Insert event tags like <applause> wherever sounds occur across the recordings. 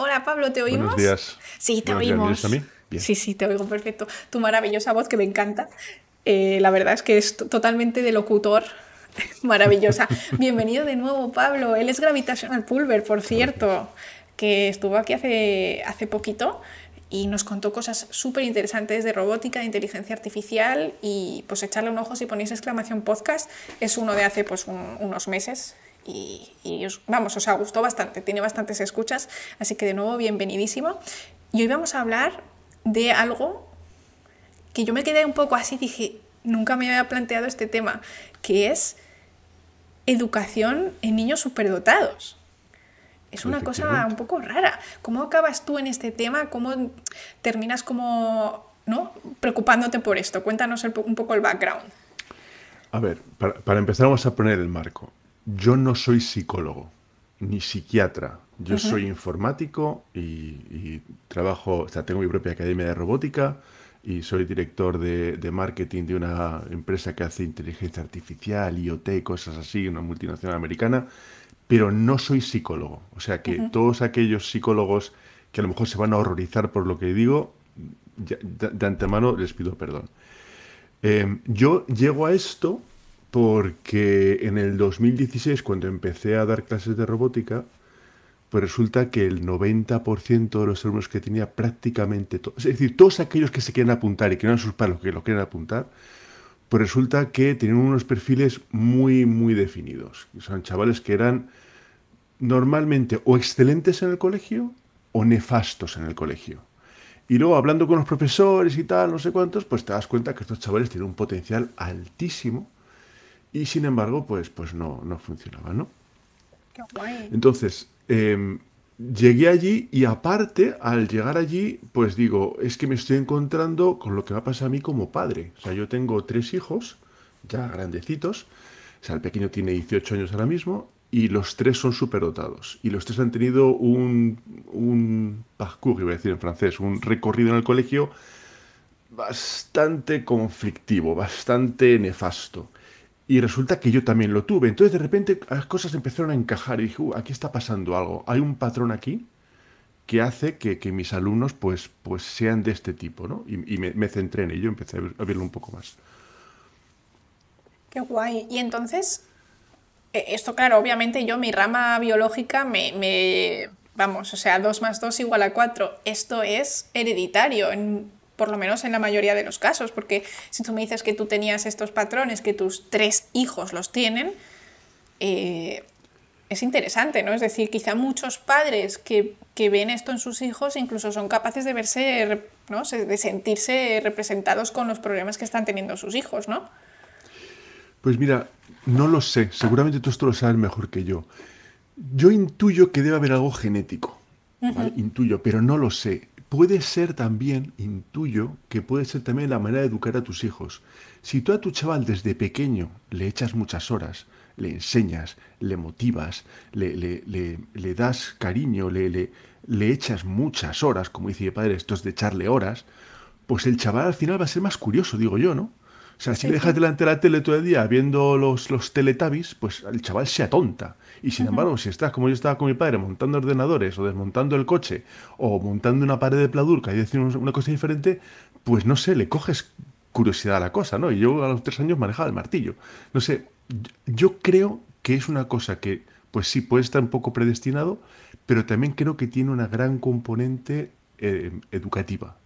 Hola Pablo, ¿te oímos? Buenos días. Sí, te Buenos días, ¿me oímos. oyes a mí? Bien. Sí, sí, te oigo perfecto. Tu maravillosa voz que me encanta. Eh, la verdad es que es totalmente de locutor. <laughs> Maravillosa. <laughs> Bienvenido de nuevo, Pablo. Él es Gravitational Pulver, por cierto, que estuvo aquí hace, hace poquito y nos contó cosas súper interesantes de robótica, de inteligencia artificial y pues echarle un ojo si ponéis exclamación podcast. Es uno de hace pues un- unos meses y, y os- vamos, os gustó bastante, tiene bastantes escuchas, así que de nuevo bienvenidísimo. Y hoy vamos a hablar de algo que yo me quedé un poco así, dije, nunca me había planteado este tema, que es educación en niños superdotados. Es una cosa un poco rara. ¿Cómo acabas tú en este tema? ¿Cómo terminas como, ¿no? preocupándote por esto? Cuéntanos el un poco el background. A ver, para, para empezar vamos a poner el marco. Yo no soy psicólogo ni psiquiatra. Yo soy informático y, y trabajo, o sea, tengo mi propia academia de robótica y soy director de, de marketing de una empresa que hace inteligencia artificial, IoT cosas así, una multinacional americana, pero no soy psicólogo. O sea que todos aquellos psicólogos que a lo mejor se van a horrorizar por lo que digo, ya- de, de antemano les pido perdón. Eh, yo llego a esto porque en el 2016, cuando empecé a dar clases de robótica, pues resulta que el 90% de los alumnos que tenía prácticamente todos, es decir, todos aquellos que se quieren apuntar y que no sus padres los que lo quieren apuntar, pues resulta que tenían unos perfiles muy, muy definidos. Son chavales que eran normalmente o excelentes en el colegio o nefastos en el colegio. Y luego hablando con los profesores y tal, no sé cuántos, pues te das cuenta que estos chavales tienen un potencial altísimo y sin embargo, pues, pues no, no funcionaba, ¿no? Qué guay. Entonces, em, llegué allí y aparte, al llegar allí, pues digo, es que me estoy encontrando con lo que va a pasar a mí como padre. O sea, yo tengo tres hijos, ya grandecitos, o sea, el pequeño tiene 18 años ahora mismo, y los tres son superdotados. Y los tres han tenido un, un parcours, iba a decir en francés, un recorrido en el colegio bastante conflictivo, bastante nefasto. Y resulta que yo también lo tuve. Entonces de repente las cosas empezaron a encajar y dije, "Uh, aquí está pasando algo. Hay un patrón aquí que hace que, que mis alumnos pues, pues sean de este tipo, ¿no? Y, me, centré en ello, empecé a, ver- a verlo un poco más. Qué guay. Y entonces, eh, esto claro, obviamente yo mi rama biológica me, me- vamos, o sea, 2 más 2 igual a 4. Esto es hereditario, en- por lo menos en la mayoría de los casos, porque si tú me dices que tú tenías estos patrones, que tus tres hijos los tienen, eh, es interesante, ¿no? Es decir, quizá muchos padres que, que ven esto en sus hijos incluso son capaces de verse, ¿no? De sentirse representados con los problemas que están teniendo sus hijos, ¿no? Pues mira, no lo sé, seguramente tú esto lo sabes mejor que yo. Yo intuyo que debe haber algo genético, ¿vale? Intuyo, pero no lo sé. Puede ser también, intuyo, que puede ser también la manera de educar a tus hijos. Si tú a tu chaval desde pequeño le echas muchas horas, le enseñas, le motivas, le, le- le- le das cariño, le, le- le echas muchas horas, como dice mi padre, esto es de echarle horas, pues el chaval al final va a ser más curioso, digo yo, ¿no? O sea, si le dejas delante de la tele todo el día viendo los, los teletubbies, pues el chaval se atonta. Y sin embargo, si estás como yo estaba con mi padre montando ordenadores o desmontando el coche o montando una pared de pladurca y decir una cosa diferente, pues no sé, le coges curiosidad a la cosa, ¿no? Y yo a los tres años manejaba el martillo. No sé, yo- creo que es una cosa que, pues sí, puede estar un poco predestinado, pero también creo que tiene una gran componente eh, educativa.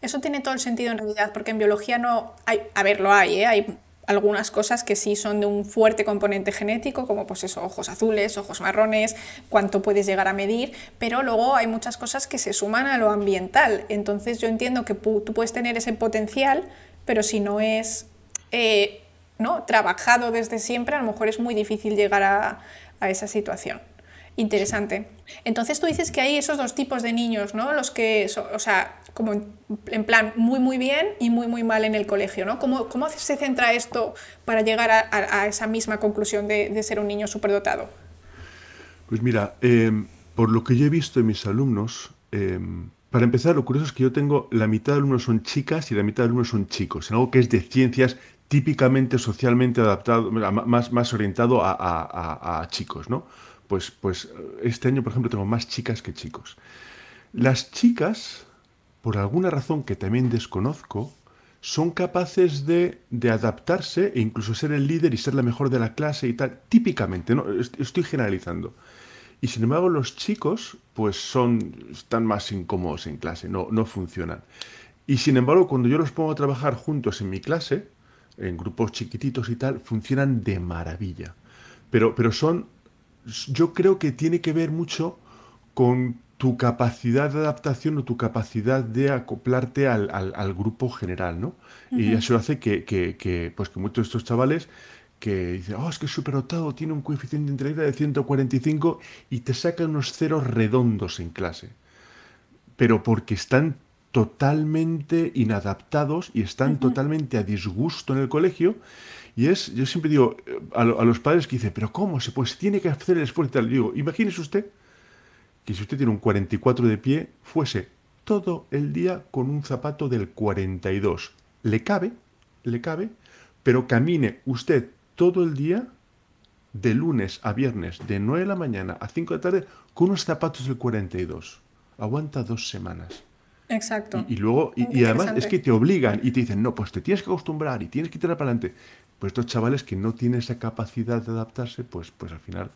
Eso tiene todo el sentido en realidad, porque en biología no hay, a ver, lo hay, ¿eh? hay algunas cosas que sí son de un fuerte componente genético, como pues eso, ojos azules, ojos marrones, cuánto puedes llegar a medir, pero luego hay muchas cosas que se suman a lo ambiental. Entonces yo entiendo que tú puedes tener ese potencial, pero si no es eh, ¿no? trabajado desde siempre, a lo mejor es muy difícil llegar a, a esa situación. Interesante. Entonces tú dices que hay esos dos tipos de niños, ¿no? Los que, so- o sea, como en, plan muy muy bien y muy muy mal en el colegio, ¿no? ¿Cómo, cómo se centra esto para llegar a, esa misma conclusión de, de ser un niño superdotado? Pues mira, eh, por lo que yo he visto en mis alumnos, eh, para empezar, lo curioso es que yo tengo la mitad de alumnos son chicas y la mitad de alumnos son chicos, en algo que es de ciencias típicamente socialmente adaptado, más, más orientado a- a chicos, ¿no? Pues, pues este año, por ejemplo, tengo más chicas que chicos. Las chicas, por alguna razón que también desconozco, son capaces de, adaptarse e incluso ser el líder y ser la mejor de la clase y tal, típicamente, ¿no? estoy generalizando. Y sin embargo los chicos pues son, están más incómodos en clase, no, no funcionan. Y sin embargo cuando yo los pongo a trabajar juntos en mi clase, en grupos chiquititos y tal, funcionan de maravilla. Pero, pero son, yo creo que tiene que ver mucho con tu capacidad de adaptación o tu capacidad de acoplarte al, grupo general, ¿no? Y eso hace que, que, pues que muchos de estos chavales que dicen, oh, es que es superdotado, tiene un coeficiente intelectual de 145 y te sacan unos ceros redondos en clase. Pero porque están totalmente inadaptados y están totalmente a disgusto en el colegio. Y es, yo siempre digo a, los padres que dicen, pero ¿cómo? Se pues tiene que hacer el esfuerzo y tal. Digo, imagínese usted que si usted tiene un 44 de pie, fuese todo el día con un zapato del 42. Le cabe, le cabe, pero camine usted todo el día, de lunes a viernes, de 9 de la mañana a 5 de la tarde, con unos zapatos del 42. Aguanta dos semanas. Exacto. Y, luego, y, además es que te obligan y te dicen, no, pues te tienes que acostumbrar y tienes que tirar para adelante. Pues estos chavales que no tienen esa capacidad de adaptarse, pues, pues al final,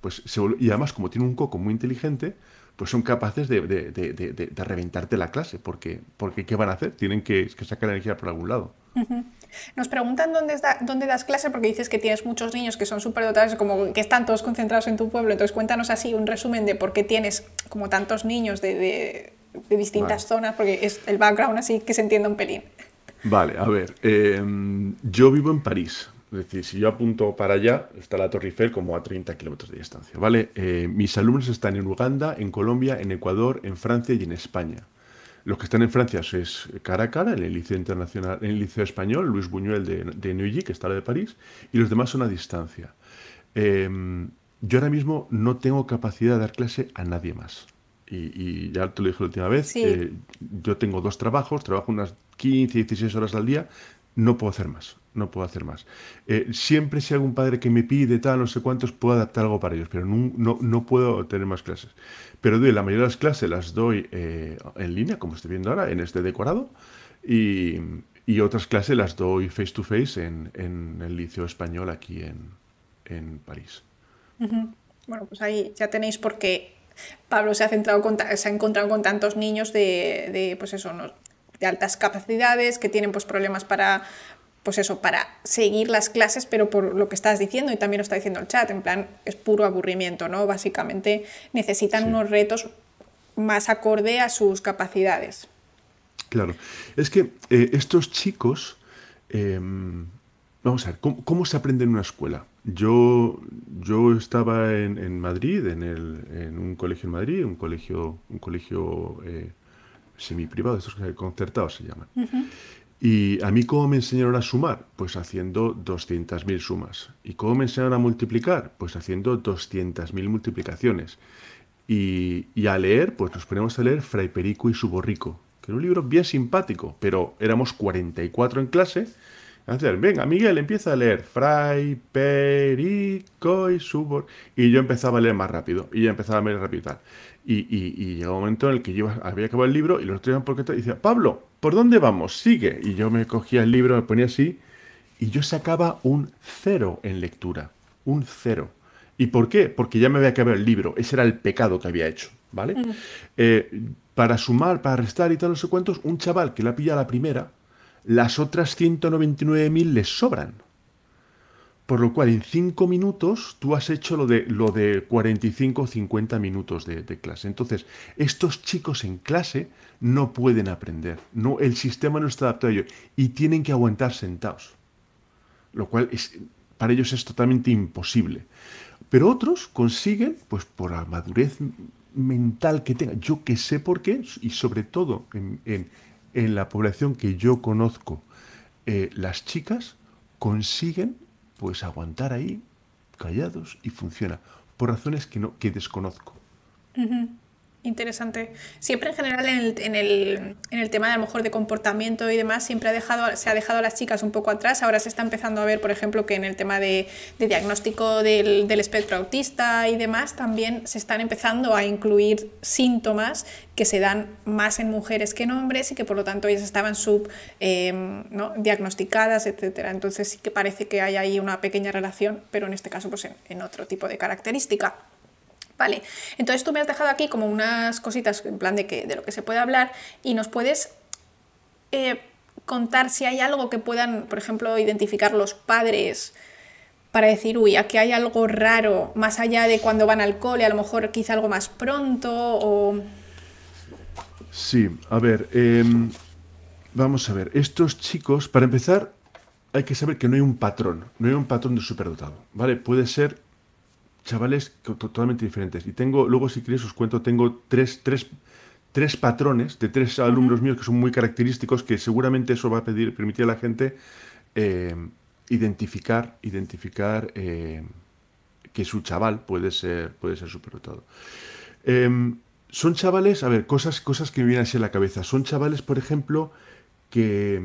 pues y además como tienen un coco muy inteligente, pues son capaces de, de, de, de reventarte la clase, porque, porque ¿qué van a hacer? Tienen que, que sacar energía por algún lado. Nos preguntan dónde, dónde das clase porque dices que tienes muchos niños que son superdotados, como que están todos concentrados en tu pueblo. Entonces cuéntanos así un resumen de por qué tienes como tantos niños de, de distintas zonas, porque es el background así que se entienda un pelín. Vale, a ver, em, yo vivo en París. Es decir, si yo apunto para allá, está la Torre Eiffel como a 30 kilómetros de distancia, ¿vale? Eh, mis alumnos están en Uganda, en Colombia, en Ecuador, en Francia y en España. Los que están en Francia es cara a cara, en el Liceo Internacional, en el Liceo Español, Luis Buñuel de, de Neuilly, que está la de París, y los demás son a distancia. Em, yo ahora mismo no tengo capacidad de dar clase a nadie más. Y, ya te lo dije la última vez, eh, yo tengo dos trabajos, trabajo unas 15, 16 horas al día, no puedo hacer más, no puedo hacer más. Eh, siempre si algún padre que me pide tal, no sé cuántos, puedo adaptar algo para ellos, pero no, no, puedo tener más clases. Pero doy, la mayoría de las clases las doy eh, en línea, como estoy viendo ahora, en este decorado, y, otras clases las doy face to face en, el liceo español aquí en, París. Bueno, pues ahí ya tenéis por qué Pablo se ha, centrado se ha encontrado con tantos niños de, pues eso, de altas capacidades, que tienen pues problemas para, pues eso, para seguir las clases, pero por lo que estás diciendo, y también lo está diciendo el chat, en plan, es puro aburrimiento, ¿no? Básicamente necesitan unos retos más acorde a sus capacidades. Claro, es que eh, estos chicos, em, vamos a ver, ¿cómo, se aprende en una escuela? Yo, yo estaba en, Madrid, en, el, en, un colegio en Madrid, un colegio, un colegio eh, semi-privado, estos concertados se llaman. Y a mí, ¿cómo me enseñaron a sumar? Pues haciendo 200.000 sumas. ¿Y cómo me enseñaron a multiplicar? Pues haciendo 200.000 multiplicaciones. Y, y, a leer, pues nos ponemos a leer Fray Perico y su borrico, que era un libro bien simpático, pero éramos 44 en clase venga, Miguel, empieza a leer Fray, Perico y Subor. Y yo empezaba a leer más rápido. Y ya empezaba a leer rápido y tal. Y, y, llegó un momento en el que yo había acabado el libro y los otros iban por qué y decía, Pablo, ¿por dónde vamos? Sigue. Y yo me cogía el libro, me ponía así. Y yo sacaba un cero en lectura. Un cero. ¿Y por qué? Porque ya me había acabado el libro. Ese era el pecado que había hecho. ¿Vale? Mm. Eh, para sumar, para restar y tal, no sé cuántos, un chaval que la pilla a la primera las otras 199.000 les sobran. Por lo cual, en 5 minutos tú has hecho lo de, lo de 45 o 50 minutos de, clase. Entonces, estos chicos en clase no pueden aprender. No, el sistema no está adaptado a ellos y tienen que aguantar sentados. Lo cual es, para ellos es totalmente imposible. Pero otros consiguen, pues por la madurez mental que tengan, yo que sé por qué, y sobre todo en, en la población que yo conozco, eh, las chicas consiguen pues aguantar ahí callados y funciona por razones que no que desconozco. Interesante. Siempre en general en el, en, el, en el, tema de a lo mejor de comportamiento y demás, siempre ha dejado, se ha dejado a las chicas un poco atrás. Ahora se está empezando a ver, por ejemplo, que en el tema de, de diagnóstico del, del, espectro autista y demás, también se están empezando a incluir síntomas que se dan más en mujeres que en hombres y que por lo tanto ellas estaban sub eh, ¿no? diagnosticadas, etcétera. Entonces sí que parece que hay ahí una pequeña relación, pero en este caso pues en, en otro tipo de característica. Vale, entonces tú me has dejado aquí como unas cositas en plan de, que, de lo que se puede hablar y nos puedes eh, contar si hay algo que puedan, por ejemplo, identificar los padres para decir, uy, aquí hay algo raro, más allá de cuando van al cole, a lo mejor quizá algo más pronto o... Sí, a ver, eh, vamos a ver, estos chicos, para empezar, hay que saber que no hay un patrón, no hay un patrón de superdotado, ¿vale? Puede ser chavales totalmente diferentes. Y tengo, luego si queréis os cuento, tengo tres, tres, tres patrones de tres alumnos míos que son muy característicos, que seguramente eso va a pedir, permitir a la gente eh, identificar, identificar eh, que su chaval puede ser, puede ser superdotado. Eh, son chavales, a ver, cosas, cosas que me vienen así a la cabeza. Son chavales, por ejemplo, que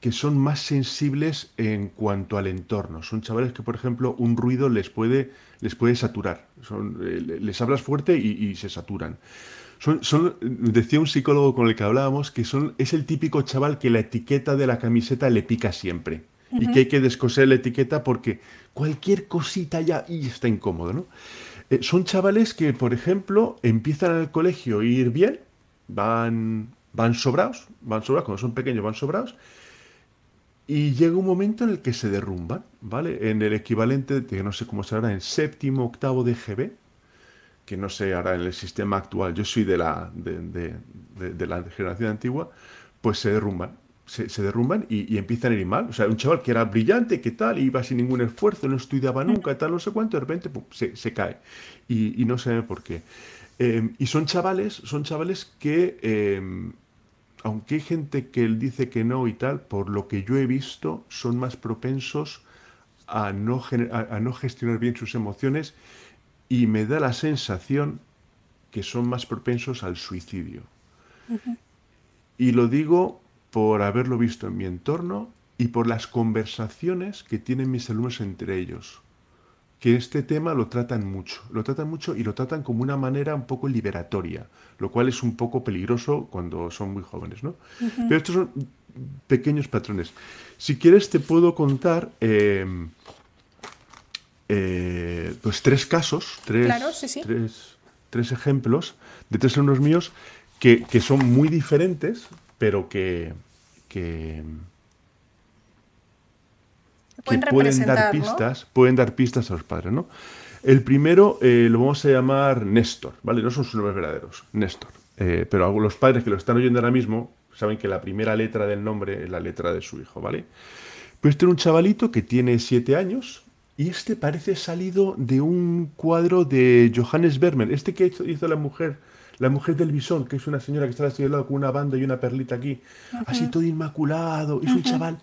que son más sensibles en cuanto al entorno. Son chavales que, por ejemplo, un ruido les puede, les puede saturar. Son, eh, les hablas fuerte y, y se saturan. Son, son, decía un psicólogo con el que hablábamos que son, es el típico chaval que la etiqueta de la camiseta le pica siempre. Uh -huh. Y que hay que descoser la etiqueta porque cualquier cosita ya y está incómodo. ¿no? Eh, son chavales que, por ejemplo, empiezan el colegio a ir bien, van, van sobrados, van sobrados, cuando son pequeños van sobrados, y llega un momento en el que se derrumban, ¿vale? En el equivalente, de, no sé cómo se hará, en séptimo, octavo de GB, que no sé ahora en el sistema actual, yo soy de la, de, de, de, de la generación antigua, pues se derrumban, se, se derrumban y, y, empiezan a ir mal. O sea, un chaval que era brillante, que tal, iba sin ningún esfuerzo, no estudiaba nunca, tal, no sé cuánto, de repente pum, se, se, cae. Y, y, no sé por qué. Eh, y son chavales, son chavales que... Eh, aunque hay gente que él dice que no y tal, por lo que yo he visto, son más propensos a no, a, a no gestionar bien sus emociones y me da la sensación que son más propensos al suicidio. Uh -huh. Y lo digo por haberlo visto en mi entorno y por las conversaciones que tienen mis alumnos entre ellos que este tema lo tratan mucho, lo tratan mucho y lo tratan como una manera un poco liberatoria, lo cual es un poco peligroso cuando son muy jóvenes, ¿no? Uh -huh. Pero estos son pequeños patrones. Si quieres te puedo contar eh, eh, pues tres casos, tres, claro, sí, sí. tres, tres ejemplos de tres alumnos míos que, que son muy diferentes, pero que, que que pueden dar pistas, ¿no? pueden dar pistas a los padres, ¿no? El primero eh, lo vamos a llamar Néstor, ¿vale? No son sus nombres verdaderos, Néstor. Eh, pero los padres que lo están oyendo ahora mismo saben que la primera letra del nombre es la letra de su hijo, ¿vale? Pues este es un chavalito que tiene siete años y este parece salido de un cuadro de Johannes Vermeer, este que hizo la mujer, la mujer del bisón, que es una señora que está al lado con una banda y una perlita aquí, uh -huh. así todo inmaculado, es uh -huh. un chaval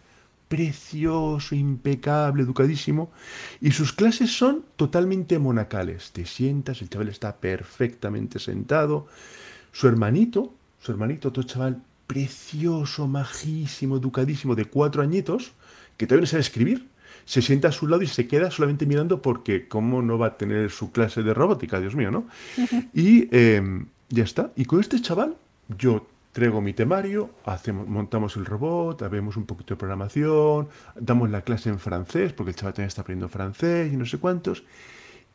precioso, impecable, educadísimo, y sus clases son totalmente monacales. Te sientas, el chaval está perfectamente sentado. Su hermanito, su hermanito, otro chaval precioso, majísimo, educadísimo, de cuatro añitos, que todavía no sabe escribir, se sienta a su lado y se queda solamente mirando porque cómo no va a tener su clase de robótica, Dios mío, ¿no? <laughs> Y eh, ya está. Y con este chaval, yo traigo mi temario, hacemos, montamos el robot, vemos un poquito de programación, damos la clase en francés, porque el chaval también está aprendiendo francés y no sé cuántos.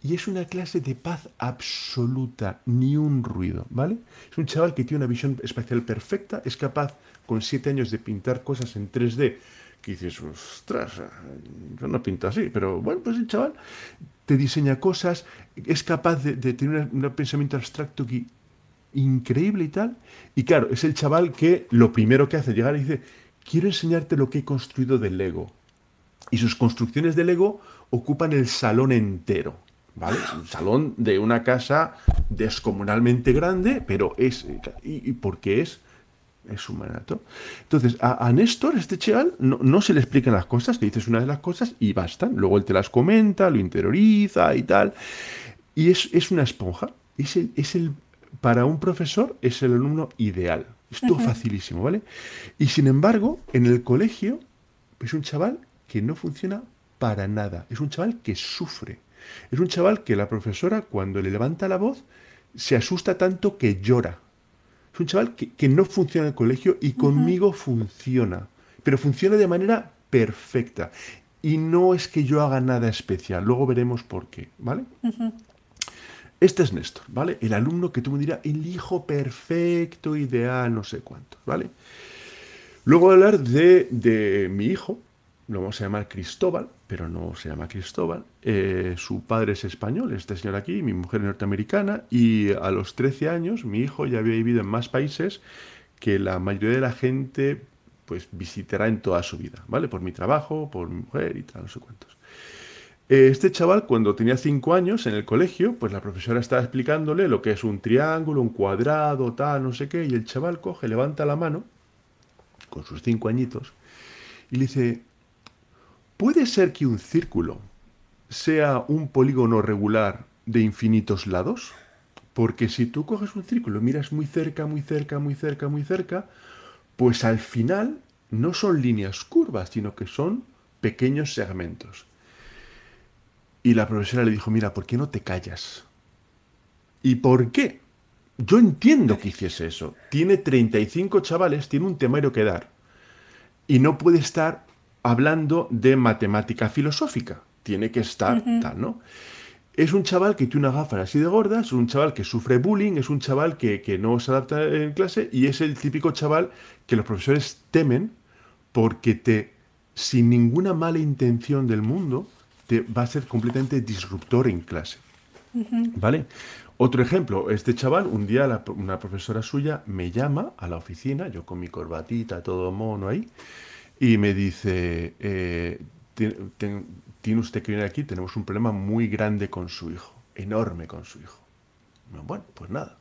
Y es una clase de paz absoluta, ni un ruido, ¿vale? Es un chaval que tiene una visión espacial perfecta, es capaz con siete años de pintar cosas en 3D, que dices, ostras, yo no pinto así, pero bueno, pues el chaval te diseña cosas, es capaz de, tener un pensamiento abstracto que increíble y tal. Y claro, es el chaval que lo primero que hace llegar y dice, quiero enseñarte lo que he construido del Lego. Y sus construcciones de Lego ocupan el salón entero. ¿Vale? Un salón de una casa descomunalmente grande, pero es. ¿Y, y por qué es? Es humanato. Entonces, a, a, Néstor, este chaval, no, no, se le explican las cosas, le dices una de las cosas y bastan. Luego él te las comenta, lo interioriza y tal. Y es, es una esponja. Es el, es el para un profesor es el alumno ideal. Esto facilísimo, ¿vale? Y sin embargo, en el colegio es un chaval que no funciona para nada. Es un chaval que sufre. Es un chaval que la profesora, cuando le levanta la voz, se asusta tanto que llora. Es un chaval que, no funciona en el colegio y conmigo funciona. Pero funciona de manera perfecta. Y no es que yo haga nada especial. Luego veremos por qué, ¿vale? Este es Néstor, ¿vale? El alumno que tú me dirás, el hijo perfecto, ideal, no sé cuánto, ¿vale? Luego voy a hablar de, mi hijo, lo vamos a llamar Cristóbal, pero no se llama Cristóbal. Eh, su padre es español, este señor aquí, mi mujer norteamericana, y a los 13 años mi hijo ya había vivido en más países que la mayoría de la gente pues visitará en toda su vida, ¿vale? Por mi trabajo, por mi mujer y tal, no sé cuántos. Eh, este chaval, cuando tenía cinco años en el colegio, pues la profesora estaba explicándole lo que es un triángulo, un cuadrado, tal, no sé qué, y el chaval coge, levanta la mano, con sus cinco añitos, y le dice, ¿puede ser que un círculo sea un polígono regular de infinitos lados? Porque si tú coges un círculo, miras muy cerca, muy cerca, muy cerca, muy cerca, pues al final no son líneas curvas, sino que son pequeños segmentos. Y la profesora le dijo, mira, ¿por qué no te callas? ¿Y por qué? Yo entiendo que hiciese eso. Tiene 35 chavales, tiene un temario que dar. Y no puede estar hablando de matemática filosófica. Tiene que estar tal, ¿no? Es un chaval que tiene una gafas así de gordas, es un chaval que sufre bullying, es un chaval que, que no se adapta en clase y es el típico chaval que los profesores temen porque te, sin ninguna mala intención del mundo, va a ser completamente disruptor en clase. ¿Vale? Otro ejemplo, este chaval, un día una profesora suya me llama a la oficina, yo con mi corbatita, todo mono ahí, y me dice, eh, tiene usted que venir aquí, tenemos un problema muy grande con su hijo, enorme con su hijo. Bueno, pues nada.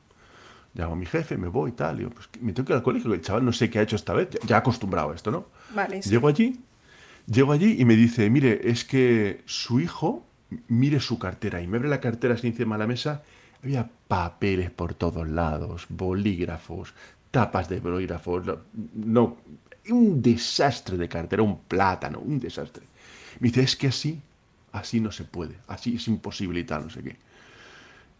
Llamo a mi jefe, me voy y tal. Y pues me tengo que ir al colegio, el chaval no sé qué ha hecho esta vez, ya, acostumbrado a esto, ¿no? Vale, Llego allí, Llego allí y me dice, mire, es que su hijo, mire su cartera. Y me abre la cartera así encima de la mesa. Había papeles por todos lados, bolígrafos, tapas de bolígrafos. No, un desastre de cartera, un plátano, un desastre. Me dice, es que así, así no se puede, así es imposible y tal, no sé qué.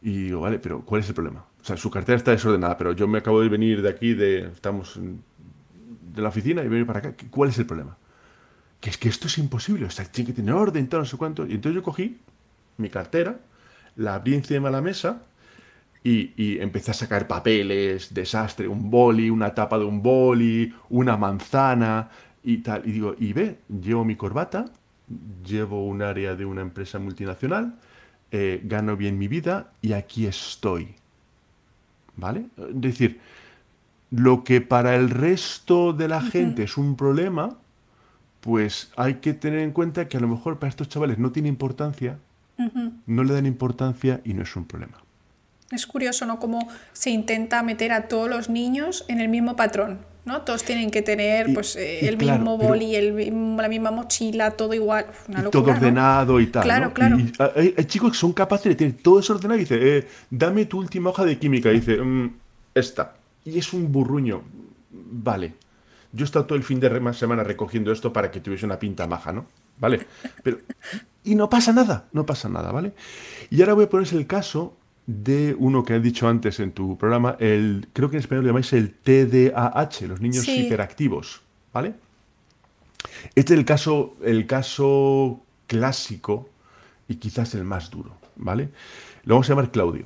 Y digo, vale, pero ¿cuál es el problema? O sea, su cartera está desordenada, pero yo me acabo de venir de aquí, de, estamos de la oficina y venir para acá. ¿Cuál es el problema? Que es que esto es imposible, o sea, tiene que tener orden, todo, no sé cuánto. Y entonces yo cogí mi cartera, la abrí encima de la mesa y, empecé a sacar papeles, desastre, un boli, una tapa de un boli, una manzana y tal. Y digo, y ve, llevo mi corbata, llevo un área de una empresa multinacional, eh, gano bien mi vida y aquí estoy. ¿Vale? Es decir, lo que para el resto de la gente es un problema, pues hay que tener en cuenta que a lo mejor para estos chavales no tiene importancia, no le dan importancia y no es un problema. Es curioso, ¿no? Cómo se intenta meter a todos los niños en el mismo patrón, ¿no? Todos tienen que tener pues, eh, el mismo boli, la misma mochila, todo igual. todo ordenado y tal. Claro, claro. hay, chicos que son capaces de tener todo desordenado y dice, eh, dame tu última hoja de química. Y dice, mm, esta. Y es un burruño. Vale, yo he estado todo el fin de semana recogiendo esto para que tuviese una pinta maja, ¿no? ¿Vale? Pero, y no pasa nada, no pasa nada, ¿vale? Y ahora voy a ponerse el caso de uno que has dicho antes en tu programa, el, creo que en español lo llamáis el TDAH, los niños hiperactivos, ¿vale? Este es el caso, el caso clásico y quizás el más duro, ¿vale? Lo vamos a llamar Claudio,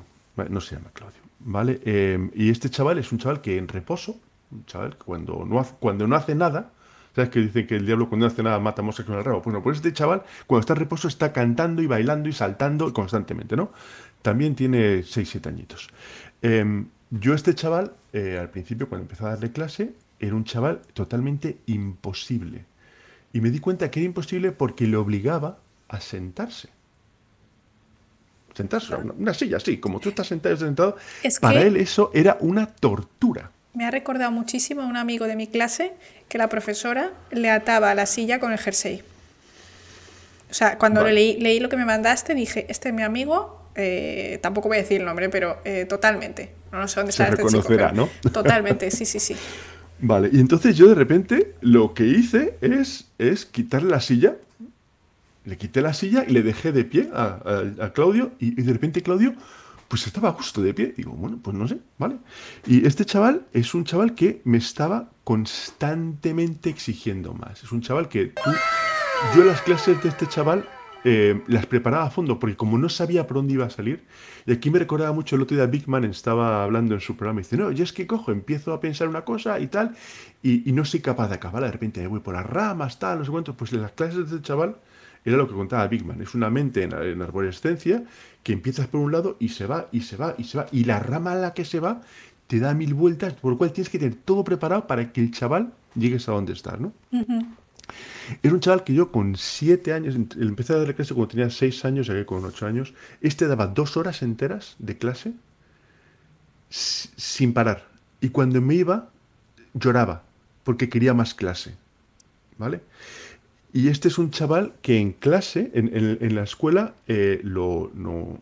no se llama Claudio, ¿vale? Eh, y este chaval es un chaval que en reposo, un chaval cuando no hace, cuando no hace nada, ¿sabes que dicen que el diablo cuando no hace nada mata moscas con el rabo? Bueno, pues este chaval cuando está en reposo está cantando y bailando y saltando constantemente, ¿no? También tiene 6-7 añitos. Em, yo este chaval, eh, al principio cuando empecé a darle clase, era un chaval totalmente imposible. Y me di cuenta que era imposible porque le obligaba a sentarse. Sentarse, una, una silla, sí, como tú estás sentado, sentado. para él eso era una tortura. Me ha recordado muchísimo a un amigo de mi clase que la profesora le ataba a la silla con el jersey. O sea, cuando leí, leí, lo que me mandaste, dije, este es mi amigo, eh, tampoco voy a decir el nombre, pero eh, totalmente. no sé dónde Se está este reconocerá, chico, ¿no? <laughs> Totalmente, sí, sí, sí. Vale, y entonces yo de repente lo que hice es, es quitarle la silla. Le quité la silla y le dejé de pie a, a- a Claudio y, y de repente Claudio pues estaba a gusto de pie. Digo, bueno, pues no sé, ¿vale? Y este chaval es un chaval que me estaba constantemente exigiendo más. Es un chaval que. Yo las clases de este chaval eh, las preparaba a fondo porque como no sabía por dónde iba a salir, y aquí me recordaba mucho el otro día Big Man estaba hablando en su programa y dice, no, yo es que cojo, empiezo a pensar una cosa y tal, y, y no soy capaz de acabar, de repente me voy por las ramas, tal, no sé cuánto, pues las clases de este chaval era lo que contaba Big Man, es una mente en, en arborescencia que empiezas por un lado y se va, y se va, y se va, y la rama a la que se va te da mil vueltas, por lo cual tienes que tener todo preparado para que el chaval llegues a donde estás, ¿no? Era un chaval que yo con siete años, empecé a darle clase cuando tenía seis años, llegué con ocho años. Este daba dos horas enteras de clase si- sin parar. Y cuando me iba, lloraba, porque quería más clase. ¿Vale? Y este es un chaval que en clase, en, en- en la escuela, eh, lo, no,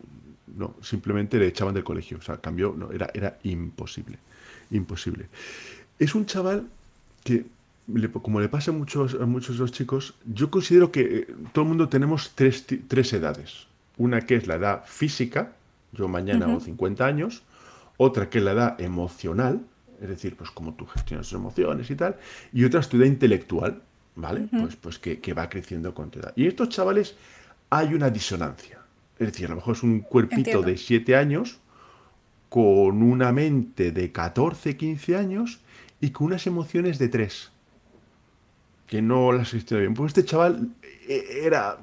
no, simplemente le echaban del colegio. O sea, cambió, no, era, era imposible. Imposible. Es un chaval que, le- como le pasa a muchos, a muchos de los chicos, yo considero que eh, todo el mundo tenemos tres, tres edades. Una que es la edad física, yo mañana hago 50 años. Otra que es la edad emocional, es decir, pues como tú gestionas tus emociones y tal. Y otra es tu edad intelectual, ¿vale? Pues, pues que, que va creciendo con tu edad. Y estos chavales hay una disonancia. Es decir, a lo mejor es un cuerpito Entiendo. de 7 años con una mente de 14, 15 años y con unas emociones de 3 que no las gestiona bien. Pues este chaval eh, era,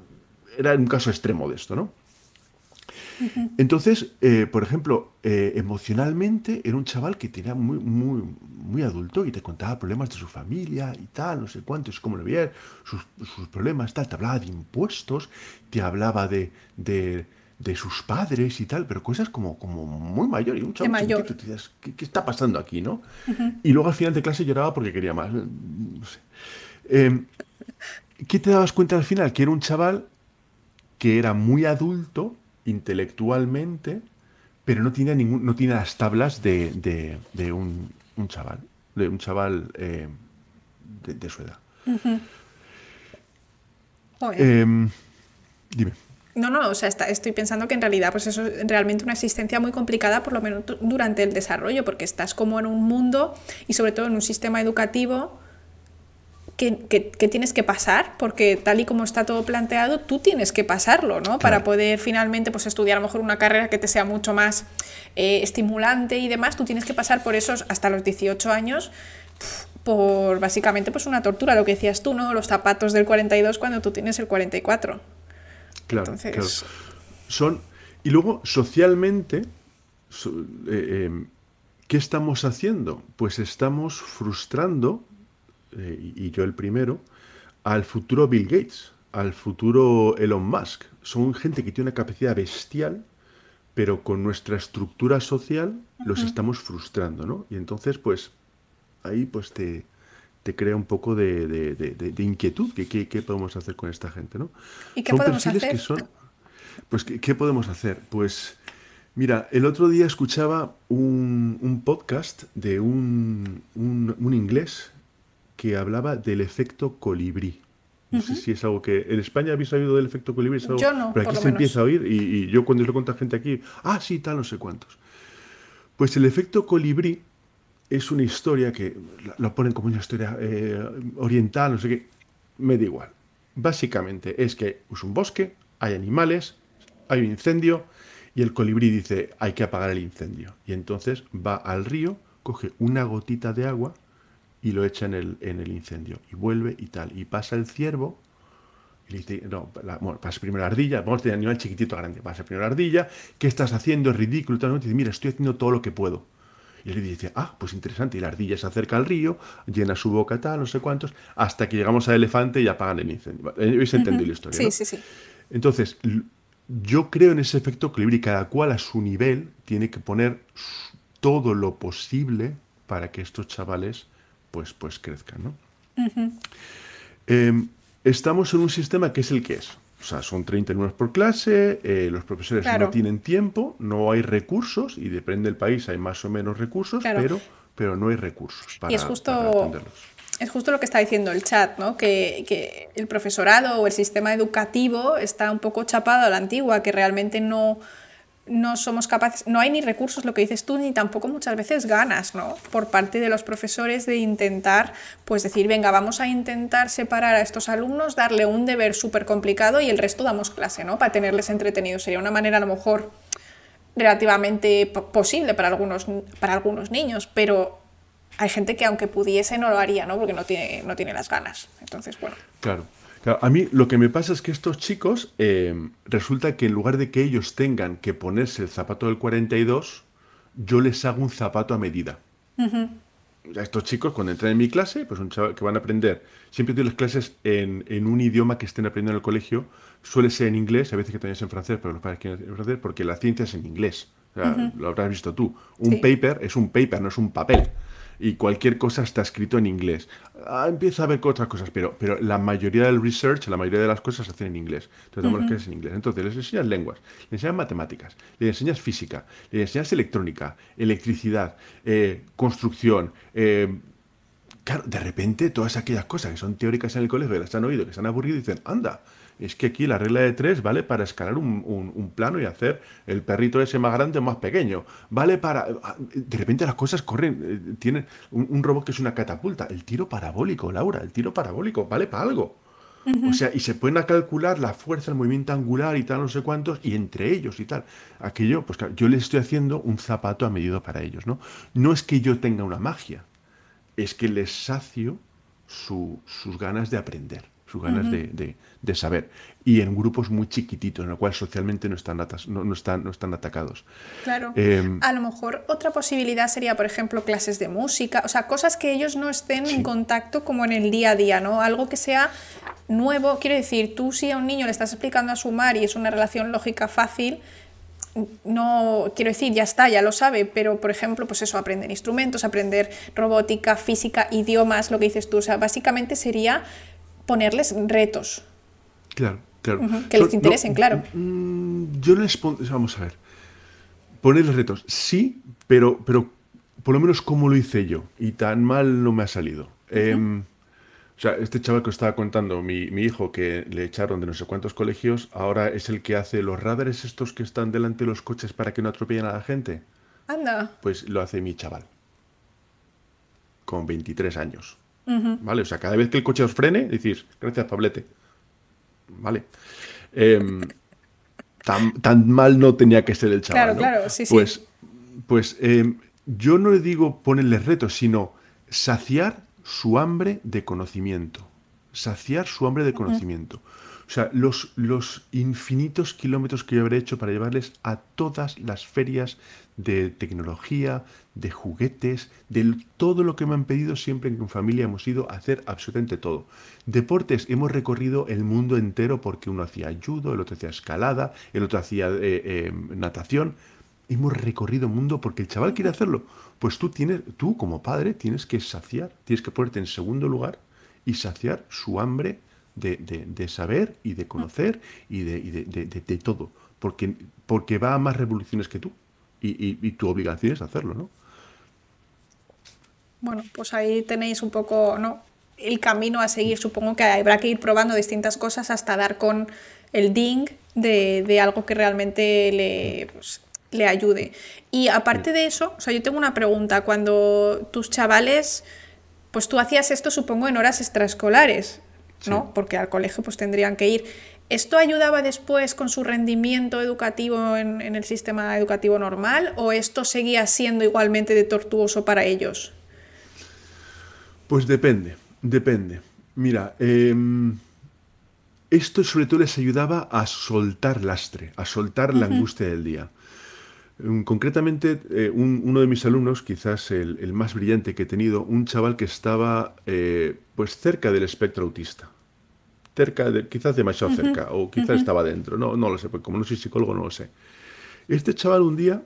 era un caso extremo de esto, ¿no? Entonces, eh, por ejemplo, eh, emocionalmente era un chaval que tenía muy, muy, muy adulto y te contaba problemas de su familia y tal, no sé cuántos, cómo lo veía, sus, sus problemas, tal, te hablaba de impuestos, te hablaba de, de, de sus padres y tal, pero cosas como, como muy mayor. Y un chaval mayor. te decías, ¿qué, qué está pasando aquí, no? Y luego al final de clase lloraba porque quería más. No sé. Eh, ¿Qué te dabas cuenta al final? Que era un chaval que era muy adulto intelectualmente, pero no tiene, ningún, no tiene las tablas de, de- de un, un chaval, de un chaval eh, de, de su edad. Em, dime. No, no, o sea, está- estoy pensando que en realidad pues eso es realmente una existencia muy complicada, por lo menos durante el desarrollo, porque estás como en un mundo y sobre todo en un sistema educativo que, que- que tienes que pasar, porque tal y como está todo planteado, tú tienes que pasarlo, ¿no? Para poder finalmente pues, estudiar a lo mejor una carrera que te sea mucho más eh, estimulante y demás, tú tienes que pasar por esos hasta los 18 años por básicamente pues una tortura, lo que decías tú, ¿no? Los zapatos del 42 cuando tú tienes el 44. Claro, Entonces- claro. Son, y luego, socialmente, so- eh, eh, ¿qué estamos haciendo? Pues estamos frustrando, eh, y yo el primero, al futuro Bill Gates, al futuro Elon Musk. Son gente que tiene una capacidad bestial, pero con nuestra estructura social los estamos frustrando, ¿no? Y entonces, pues, ahí pues te, te crea un poco de, de- de- de- de inquietud, que qué, qué podemos hacer con esta gente, ¿no? ¿Y qué son podemos hacer? que son... Pues, ¿qué, qué podemos hacer? Pues, mira, el otro día escuchaba un, un podcast de un, un- un inglés que hablaba del efecto colibrí. No sé si es algo que... ¿En España habéis oído del efecto colibrí? Es algo- Yo no, Pero aquí se menos. empieza a oír y, y yo cuando lo cuento a gente aquí, ah, sí, tal, no sé cuántos. Pues el efecto colibrí es una historia que lo ponen como una historia eh, oriental, no sé qué. Me da igual. Básicamente es que es un bosque, hay animales, hay un incendio y el colibrí dice hay que apagar el incendio. Y entonces va al río, coge una gotita de agua y lo echa en el, en el incendio. Y vuelve y tal. Y pasa el ciervo y le dice, no, la- bueno, pasa primero la ardilla, vamos a tener animal chiquitito grande, pasa primero la ardilla, ¿qué estás haciendo? Es ridículo. Y dice, mira, estoy haciendo todo lo que puedo. Y él dice, ah, pues interesante, y la ardilla se acerca al río, llena su boca tal, no sé cuántos, hasta que llegamos al elefante y apagan el incendio. Eh, Habéis entendido la historia, Sí, ¿no? sí, sí. Entonces, yo creo en ese efecto colibrí, cada cual a su nivel tiene que poner todo lo posible para que estos chavales pues, pues crezcan, ¿no? Em, estamos en un sistema que es el que es. O sea, son 30 alumnos por clase, eh, los profesores no tienen tiempo, no hay recursos, y depende del país, hay más o menos recursos, pero, pero no hay recursos para, y es justo, Es justo lo que está diciendo el chat, ¿no? Que, que, el profesorado o el sistema educativo está un poco chapado a la antigua, que realmente no, no somos capaces, no hay ni recursos, lo que dices tú, ni tampoco muchas veces ganas, ¿no? Por parte de los profesores de intentar, pues decir, venga, vamos a intentar separar a estos alumnos, darle un deber súper complicado y el resto damos clase, ¿no? Para tenerles entretenidos. Sería una manera a lo mejor relativamente posible para algunos, para algunos niños, pero hay gente que aunque pudiese no lo haría, ¿no? Porque no tiene, no tiene las ganas. Entonces, bueno. Claro a mí lo que me pasa es que estos chicos, eh, resulta que en lugar de que ellos tengan que ponerse el zapato del 42, yo les hago un zapato a medida. A estos chicos, cuando entran en mi clase, pues un chaval que van a aprender, siempre doy las clases en, un idioma que estén aprendiendo en el colegio, suele ser en inglés, a veces que también es en francés, pero los padres quieren en francés, porque la ciencia es en inglés. Lo habrás visto tú. Un paper es un paper, no es un papel y cualquier cosa está escrito en inglés. Ah, empieza a ver otras cosas, pero, pero la mayoría del research, la mayoría de las cosas se hacen en inglés. Entonces, damos las clases en inglés. Entonces, les enseñas lenguas, les enseñas matemáticas, les enseñas física, les enseñas electrónica, electricidad, eh, construcción. Eh, claro, de repente, todas aquellas cosas que son teóricas en el colegio, que las han oído, que se han aburrido, dicen, anda, es que aquí la regla de tres vale para escalar un, plano y hacer el perrito ese más grande o más pequeño. Vale para... Ah, de repente las cosas corren. Eh, tienen un, robot que es una catapulta. El tiro parabólico, Laura, el tiro parabólico, vale para algo. O sea, y se pueden calcular la fuerza, el movimiento angular y tal, no sé cuántos, y entre ellos y tal. Aquello, pues claro, yo les estoy haciendo un zapato a medida para ellos, ¿no? No es que yo tenga una magia, es que les sacio sus ganas de aprender sus ganas de, saber. Y en grupos muy chiquititos, en los cuales socialmente no están, no, están, no están atacados. Claro. Em, a lo mejor otra posibilidad sería, por ejemplo, clases de música, o sea, cosas que ellos no estén en contacto como en el día a día, ¿no? Algo que sea nuevo. Quiero decir, tú si a un niño le estás explicando a sumar y es una relación lógica fácil, no quiero decir, ya está, ya lo sabe, pero por ejemplo, pues eso, aprender instrumentos, aprender robótica, física, idiomas, lo que dices tú, o sea, básicamente sería ponerles retos. Claro, claro. que les interesen, claro. Mm, yo les vamos a ver, ponerles retos, sí, pero, pero por lo menos como lo hice yo, y tan mal no me ha salido. Em, o sea, este chaval que os estaba contando, mi, mi, hijo, que le echaron de no sé cuántos colegios, ahora es el que hace los radares estos que están delante de los coches para que no atropellen a la gente. Anda. Pues lo hace mi chaval. Con 23 años. ¿Vale? O sea, cada vez que el coche os frene, decís, gracias, Pablete. ¿Vale? Em, tan, mal no tenía que ser el chaval. Claro, claro, sí, pues, Pues em, yo no le digo ponerle retos, sino saciar su hambre de conocimiento. Saciar su hambre de conocimiento. O sea, los, los infinitos kilómetros que yo habré hecho para llevarles a todas las ferias de tecnología, de juguetes, de todo lo que me han pedido siempre en familia hemos ido a hacer absolutamente todo. Deportes, hemos recorrido el mundo entero porque uno hacía judo, el otro hacía escalada, el otro hacía eh, eh, natación. Hemos recorrido el mundo porque el chaval quiere hacerlo. Pues tú tienes, tú como padre tienes que saciar, tienes que ponerte en segundo lugar y saciar su hambre de, saber y de conocer y de, todo, porque, porque va a más revoluciones que tú y, tu obligación es hacerlo, ¿no? Bueno, pues ahí tenéis un poco, ¿no? El camino a seguir, supongo que habrá que ir probando distintas cosas hasta dar con el ding de, algo que realmente le, pues, le ayude. Y aparte de eso, o sea, yo tengo una pregunta. Cuando tus chavales, pues tú hacías esto, supongo, en horas extraescolares. ¿No? Porque al colegio pues tendrían que ir. ¿Esto ayudaba después con su rendimiento educativo en, el sistema educativo normal o esto seguía siendo igualmente de tortuoso para ellos? Pues depende, depende. Mira, em, esto sobre todo les ayudaba a soltar lastre, a soltar la angustia del día. Concretamente, eh, uno de mis alumnos, quizás el, más brillante que he tenido, un chaval que estaba eh, pues cerca del espectro autista. Cerca de, quizás demasiado cerca, o quizás estaba dentro, no, no lo sé, porque como no soy psicólogo no lo sé. Este chaval un día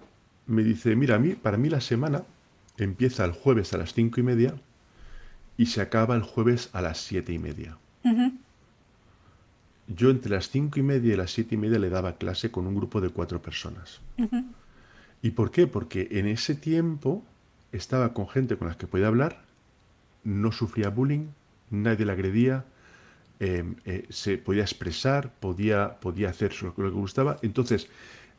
me dice, mira, a mí, para mí la semana empieza el jueves a las cinco y media y se acaba el jueves a las siete y media. yo entre las cinco y media y las siete y media le daba clase con un grupo de cuatro personas. ¿Y por qué? Porque en ese tiempo estaba con gente con la que podía hablar, no sufría bullying, nadie le agredía, em, eh, se podía expresar, podía, podía hacer lo que gustaba. Entonces,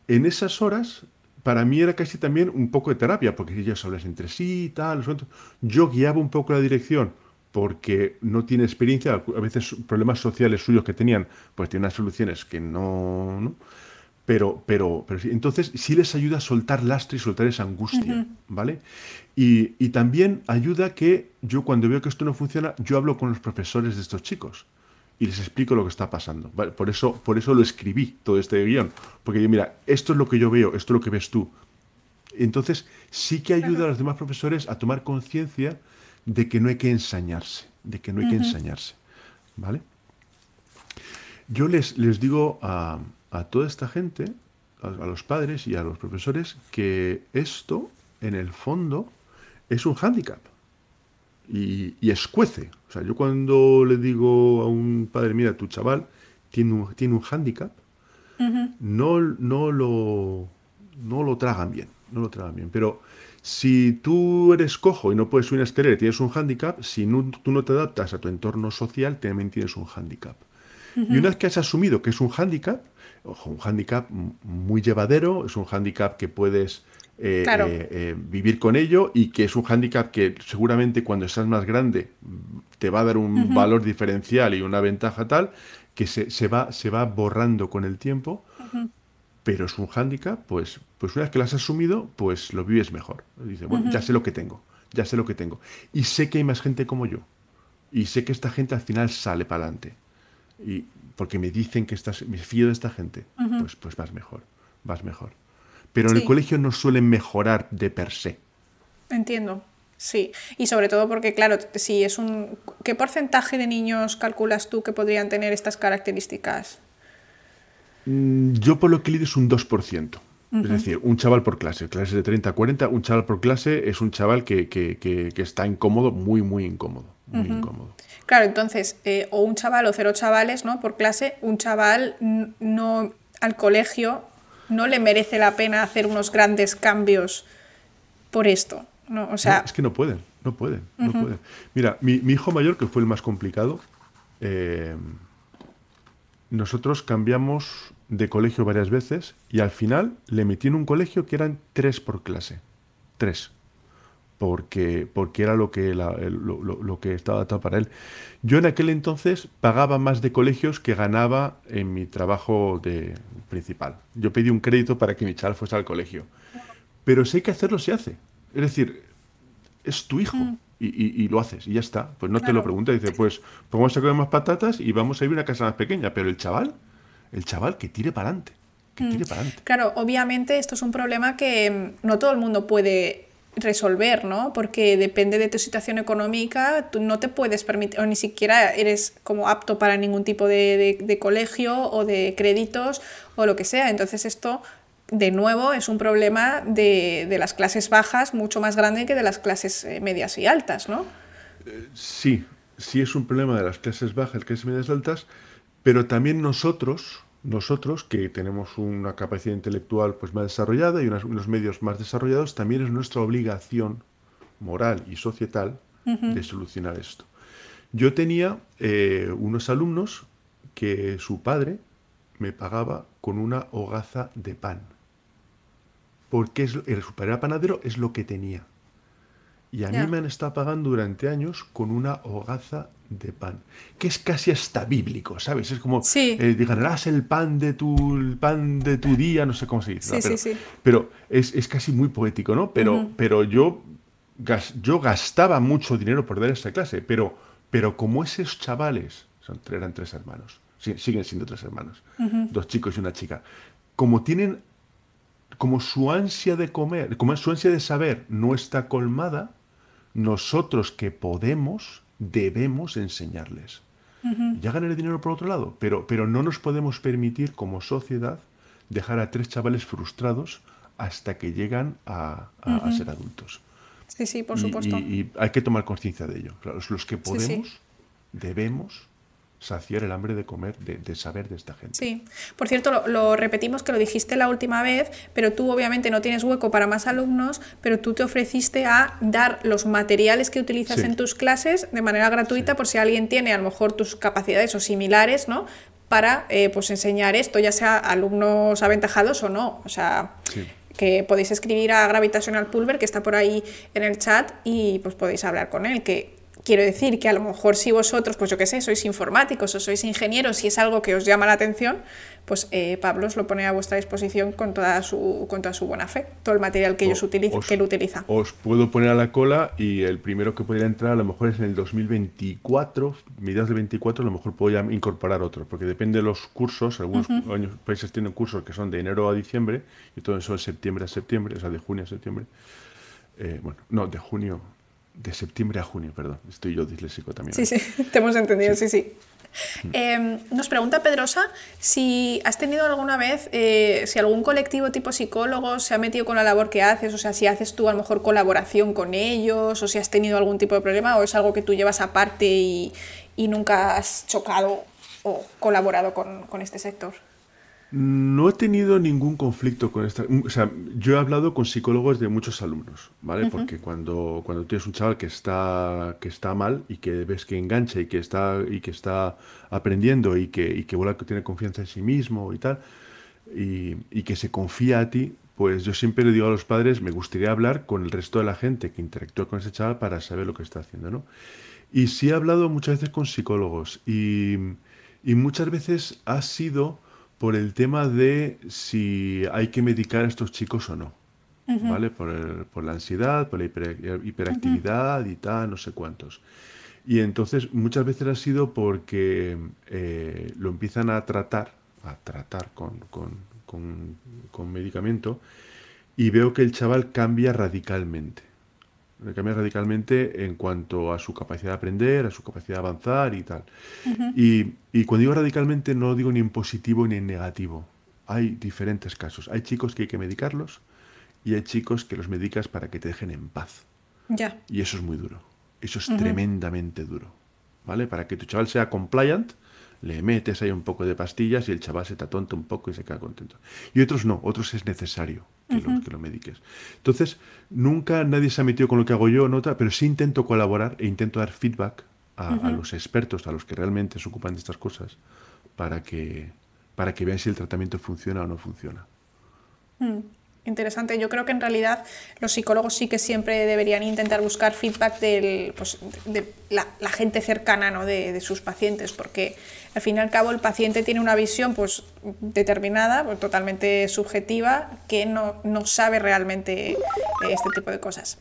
en esas horas, para mí era casi también un poco de terapia, porque ellos hablan entre sí y tal. Yo guiaba un poco la dirección porque no tiene experiencia, a veces problemas sociales suyos que tenían, pues tienen unas soluciones que no, Pero, pero, entonces sí les ayuda a soltar lastre y soltar esa angustia, ¿vale? Y, y, también ayuda que yo cuando veo que esto no funciona, yo hablo con los profesores de estos chicos y les explico lo que está pasando. Por, eso, por eso lo escribí, todo este guion. Porque yo, mira, esto es lo que yo veo, esto es lo que ves tú. Entonces sí que ayuda a los demás profesores a tomar conciencia de que no hay que ensañarse, de que no hay que ensañarse. ¿Vale? Yo les, les digo a, toda esta gente, a, los padres y a los profesores, que esto, en el fondo, es un hándicap. Y, y, escuece. O sea, yo cuando le digo a un padre, mira, tu chaval tiene un, tiene un hándicap, no, no, lo, no lo tragan bien. No lo tragan bien. Pero si tú eres cojo y no puedes subir una escalera tienes un hándicap, si tú no te adaptas a tu entorno social, también tienes un hándicap. Y una vez que has asumido que es un hándicap, ojo, un hándicap muy llevadero, es un hándicap que puedes eh, eh, eh, vivir con ello y que es un hándicap que seguramente cuando seas más grande te va a dar un valor diferencial y una ventaja tal que se, se, va, se va borrando con el tiempo pero es un hándicap, pues, pues una vez que lo has asumido, pues lo vives mejor. Dice, bueno, ya sé lo que tengo, ya sé lo que tengo. Y sé que hay más gente como yo. Y sé que esta gente al final sale para adelante. Y porque me dicen que estás, me fío de esta gente, pues, pues vas mejor, vas mejor. Pero en el colegio no suelen mejorar de per se. Entiendo. Sí, y sobre todo porque, claro, si es un. ¿Qué porcentaje de niños calculas tú que podrían tener estas características? Mm, yo por lo que leído es un 2%. Es decir, un chaval por clase, clases de 30 a 40, un chaval por clase es un chaval que, que, está incómodo, muy, muy incómodo. Muy incómodo. Claro, entonces, eh, o un chaval o cero chavales ¿no? por clase, un chaval no al colegio no le merece la pena hacer unos grandes cambios por esto. ¿no? O sea, es que no pueden, no pueden, no pueden. Mira, mi, mi, hijo mayor, que fue el más complicado, eh, nosotros cambiamos de colegio varias veces y al final le metí en un colegio que eran tres por clase. Tres. Porque, porque era lo que, lo, que estaba adaptado para él. Yo en aquel entonces pagaba más de colegios que ganaba en mi trabajo de principal. Yo pedí un crédito para que mi chaval fuese al colegio. Pero si hay que hacerlo, se hace. Es decir, es tu hijo. Mm y, lo haces y ya está. Pues no te lo pregunta, dice, pues, pues, vamos a comer más patatas y vamos a ir a una casa más pequeña. Pero el chaval, el chaval que tire para adelante. Que tire mm. para adelante. Claro, obviamente esto es un problema que mm, no todo el mundo puede resolver, ¿no? Porque depende de tu situación económica, tú no te puedes permitir, o ni siquiera eres como apto para ningún tipo de, de colegio o de créditos o lo que sea. Entonces esto de nuevo, es un problema de, las clases bajas mucho más grande que de las clases eh, medias y altas, ¿no? Eh, sí, sí es un problema de las clases bajas, clases medias y altas, pero también nosotros, nosotros que tenemos una capacidad intelectual pues más desarrollada y unos medios más desarrollados, también es nuestra obligación moral y societal de solucionar esto. Yo tenía eh, unos alumnos que su padre me pagaba con una hogaza de pan porque es, el super panadero es lo que tenía. Y a mí me han estado pagando durante años con una hogaza de pan, que es casi hasta bíblico, ¿sabes? Es como, sí. eh, ganarás el pan de tu pan de tu día, no sé cómo se dice. pero, pero es, casi muy poético, ¿no? Pero, pero yo, yo gastaba mucho dinero por dar esta clase, pero, pero como esos chavales, son, eran tres hermanos, siguen siendo tres hermanos, dos chicos y una chica, como tienen como su ansia de comer, como su ansia de saber no está colmada, nosotros que podemos debemos enseñarles. Ya ganaré dinero por otro lado, pero, pero no nos podemos permitir como sociedad dejar a tres chavales frustrados hasta que llegan a, ser adultos. Sí, sí, por supuesto. Y, hay que tomar conciencia de ello. los que podemos, debemos saciar el hambre de comer, de, saber de esta gente. Sí, por cierto, lo, repetimos que lo dijiste la última vez, pero tú obviamente no tienes hueco para más alumnos, pero tú te ofreciste a dar los materiales que utilizas en tus clases de manera gratuita por si alguien tiene a lo mejor tus capacidades o similares, ¿no? Para eh, pues enseñar esto, ya sea alumnos aventajados o no. O sea, que podéis escribir a Gravitational Pulver, que está por ahí en el chat, y pues podéis hablar con él, que Quiero decir que a lo mejor si vosotros, pues yo qué sé, sois informáticos o sois ingenieros y es algo que os llama la atención, pues eh, Pablo os lo pone a vuestra disposición con toda su, con toda su buena fe, todo el material que, ellos utilizan, que él utiliza. Os puedo poner a la cola y el primero que podría entrar a lo mejor es en el 2024, mediados de 24, a lo mejor puedo ya incorporar otro, porque depende de los cursos, algunos países tienen cursos que son de enero a diciembre y todo eso de septiembre a septiembre, o sea, de junio a septiembre. Eh, bueno, no, de junio, de septiembre a junio, perdón. Estoy yo disléxico también. Sí, sí, <laughs> te hemos entendido, sí, sí. Em, nos pregunta Pedrosa si has tenido alguna vez, eh, si algún colectivo tipo psicólogo se ha metido con la labor que haces, o sea, si haces tú a lo mejor colaboración con ellos, o si has tenido algún tipo de problema, o es algo que tú llevas aparte y, y nunca has chocado o colaborado con, con este sector. No he tenido ningún conflicto con esta. O sea, yo he hablado con psicólogos de muchos alumnos, ¿vale? Porque cuando, cuando tienes un chaval que está, que está mal y que ves que engancha y que está, y que está aprendiendo y que, y que vuelve que tiene confianza en sí mismo y tal, y, y que se confía a ti, pues yo siempre le digo a los padres, me gustaría hablar con el resto de la gente que interactúa con ese chaval para saber lo que está haciendo, ¿no? Y sí he hablado muchas veces con psicólogos y, y muchas veces ha sido por el tema de si hay que medicar a estos chicos o no. ¿Vale? Por, por, la ansiedad, por la hiperactividad y tal, no sé cuántos. Y entonces muchas veces ha sido porque eh, lo empiezan a tratar, a tratar con, con, con, con medicamento, y veo que el chaval cambia radicalmente cambia radicalmente en cuanto a su capacidad de aprender, a su capacidad de avanzar y tal. y, y, cuando digo radicalmente no digo ni en positivo ni en negativo. Hay diferentes casos. Hay chicos que hay que medicarlos y hay chicos que los medicas para que te dejen en paz. Ya. Y eso es muy duro. Eso es tremendamente duro. ¿Vale? Para que tu chaval sea compliant, le metes ahí un poco de pastillas y el chaval se te atonta un poco y se queda contento. Y otros no, otros es necesario que, lo, que lo mediques. Entonces, nunca nadie se ha metido con lo que hago yo, nota, pero sí intento colaborar e intento dar feedback a, los expertos, a los que realmente se ocupan de estas cosas, para que, para que vean si el tratamiento funciona o no funciona. Mm. Interesante. Yo creo que en realidad los psicólogos sí que siempre deberían intentar buscar feedback del, pues, de la, gente cercana ¿no? de, sus pacientes, porque al fin y al cabo el paciente tiene una visión pues, determinada, pues, totalmente subjetiva, que no, no sabe realmente este tipo de cosas.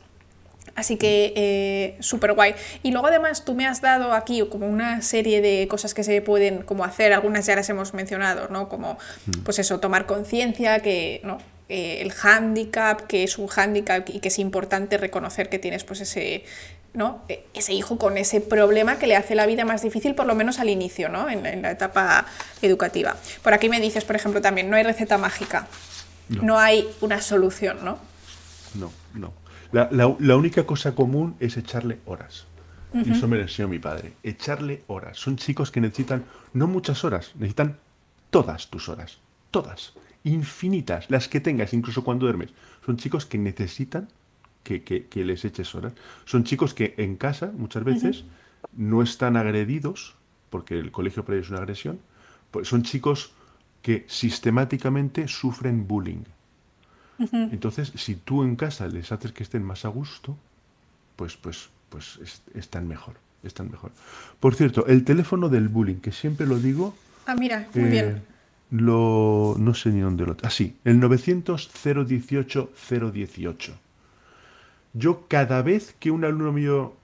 Así que eh, súper guay. Y luego además tú me has dado aquí como una serie de cosas que se pueden como hacer, algunas ya las hemos mencionado, ¿no? Como mm. pues eso, tomar conciencia, que ¿no? Eh, el hándicap, que es un hándicap y que es importante reconocer que tienes pues ese, ¿no? E, ese hijo con ese problema que le hace la vida más difícil, por lo menos al inicio, ¿no? en, la etapa educativa. Por aquí me dices, por ejemplo, también, no hay receta mágica, no, hay una solución, ¿no? No, no. La, única cosa común es echarle horas. Y eso me lo enseñó mi padre. Echarle horas. Son chicos que necesitan no muchas horas, necesitan todas tus horas. Todas infinitas, las que tengas, incluso cuando duermes. Son chicos que necesitan que, les eches horas. Son chicos que en casa muchas veces no están agredidos, porque el colegio para ellos es una agresión. Pues son chicos que sistemáticamente sufren bullying. Entonces, si tú en casa les haces que estén más a gusto, pues, pues, pues están mejor. Están mejor. Por cierto, el teléfono del bullying, que siempre lo digo. Ah, mira, muy bien eh, lo, no sé ni dónde lo... Ah, sí, el 900-018-018. Yo cada vez que un alumno mío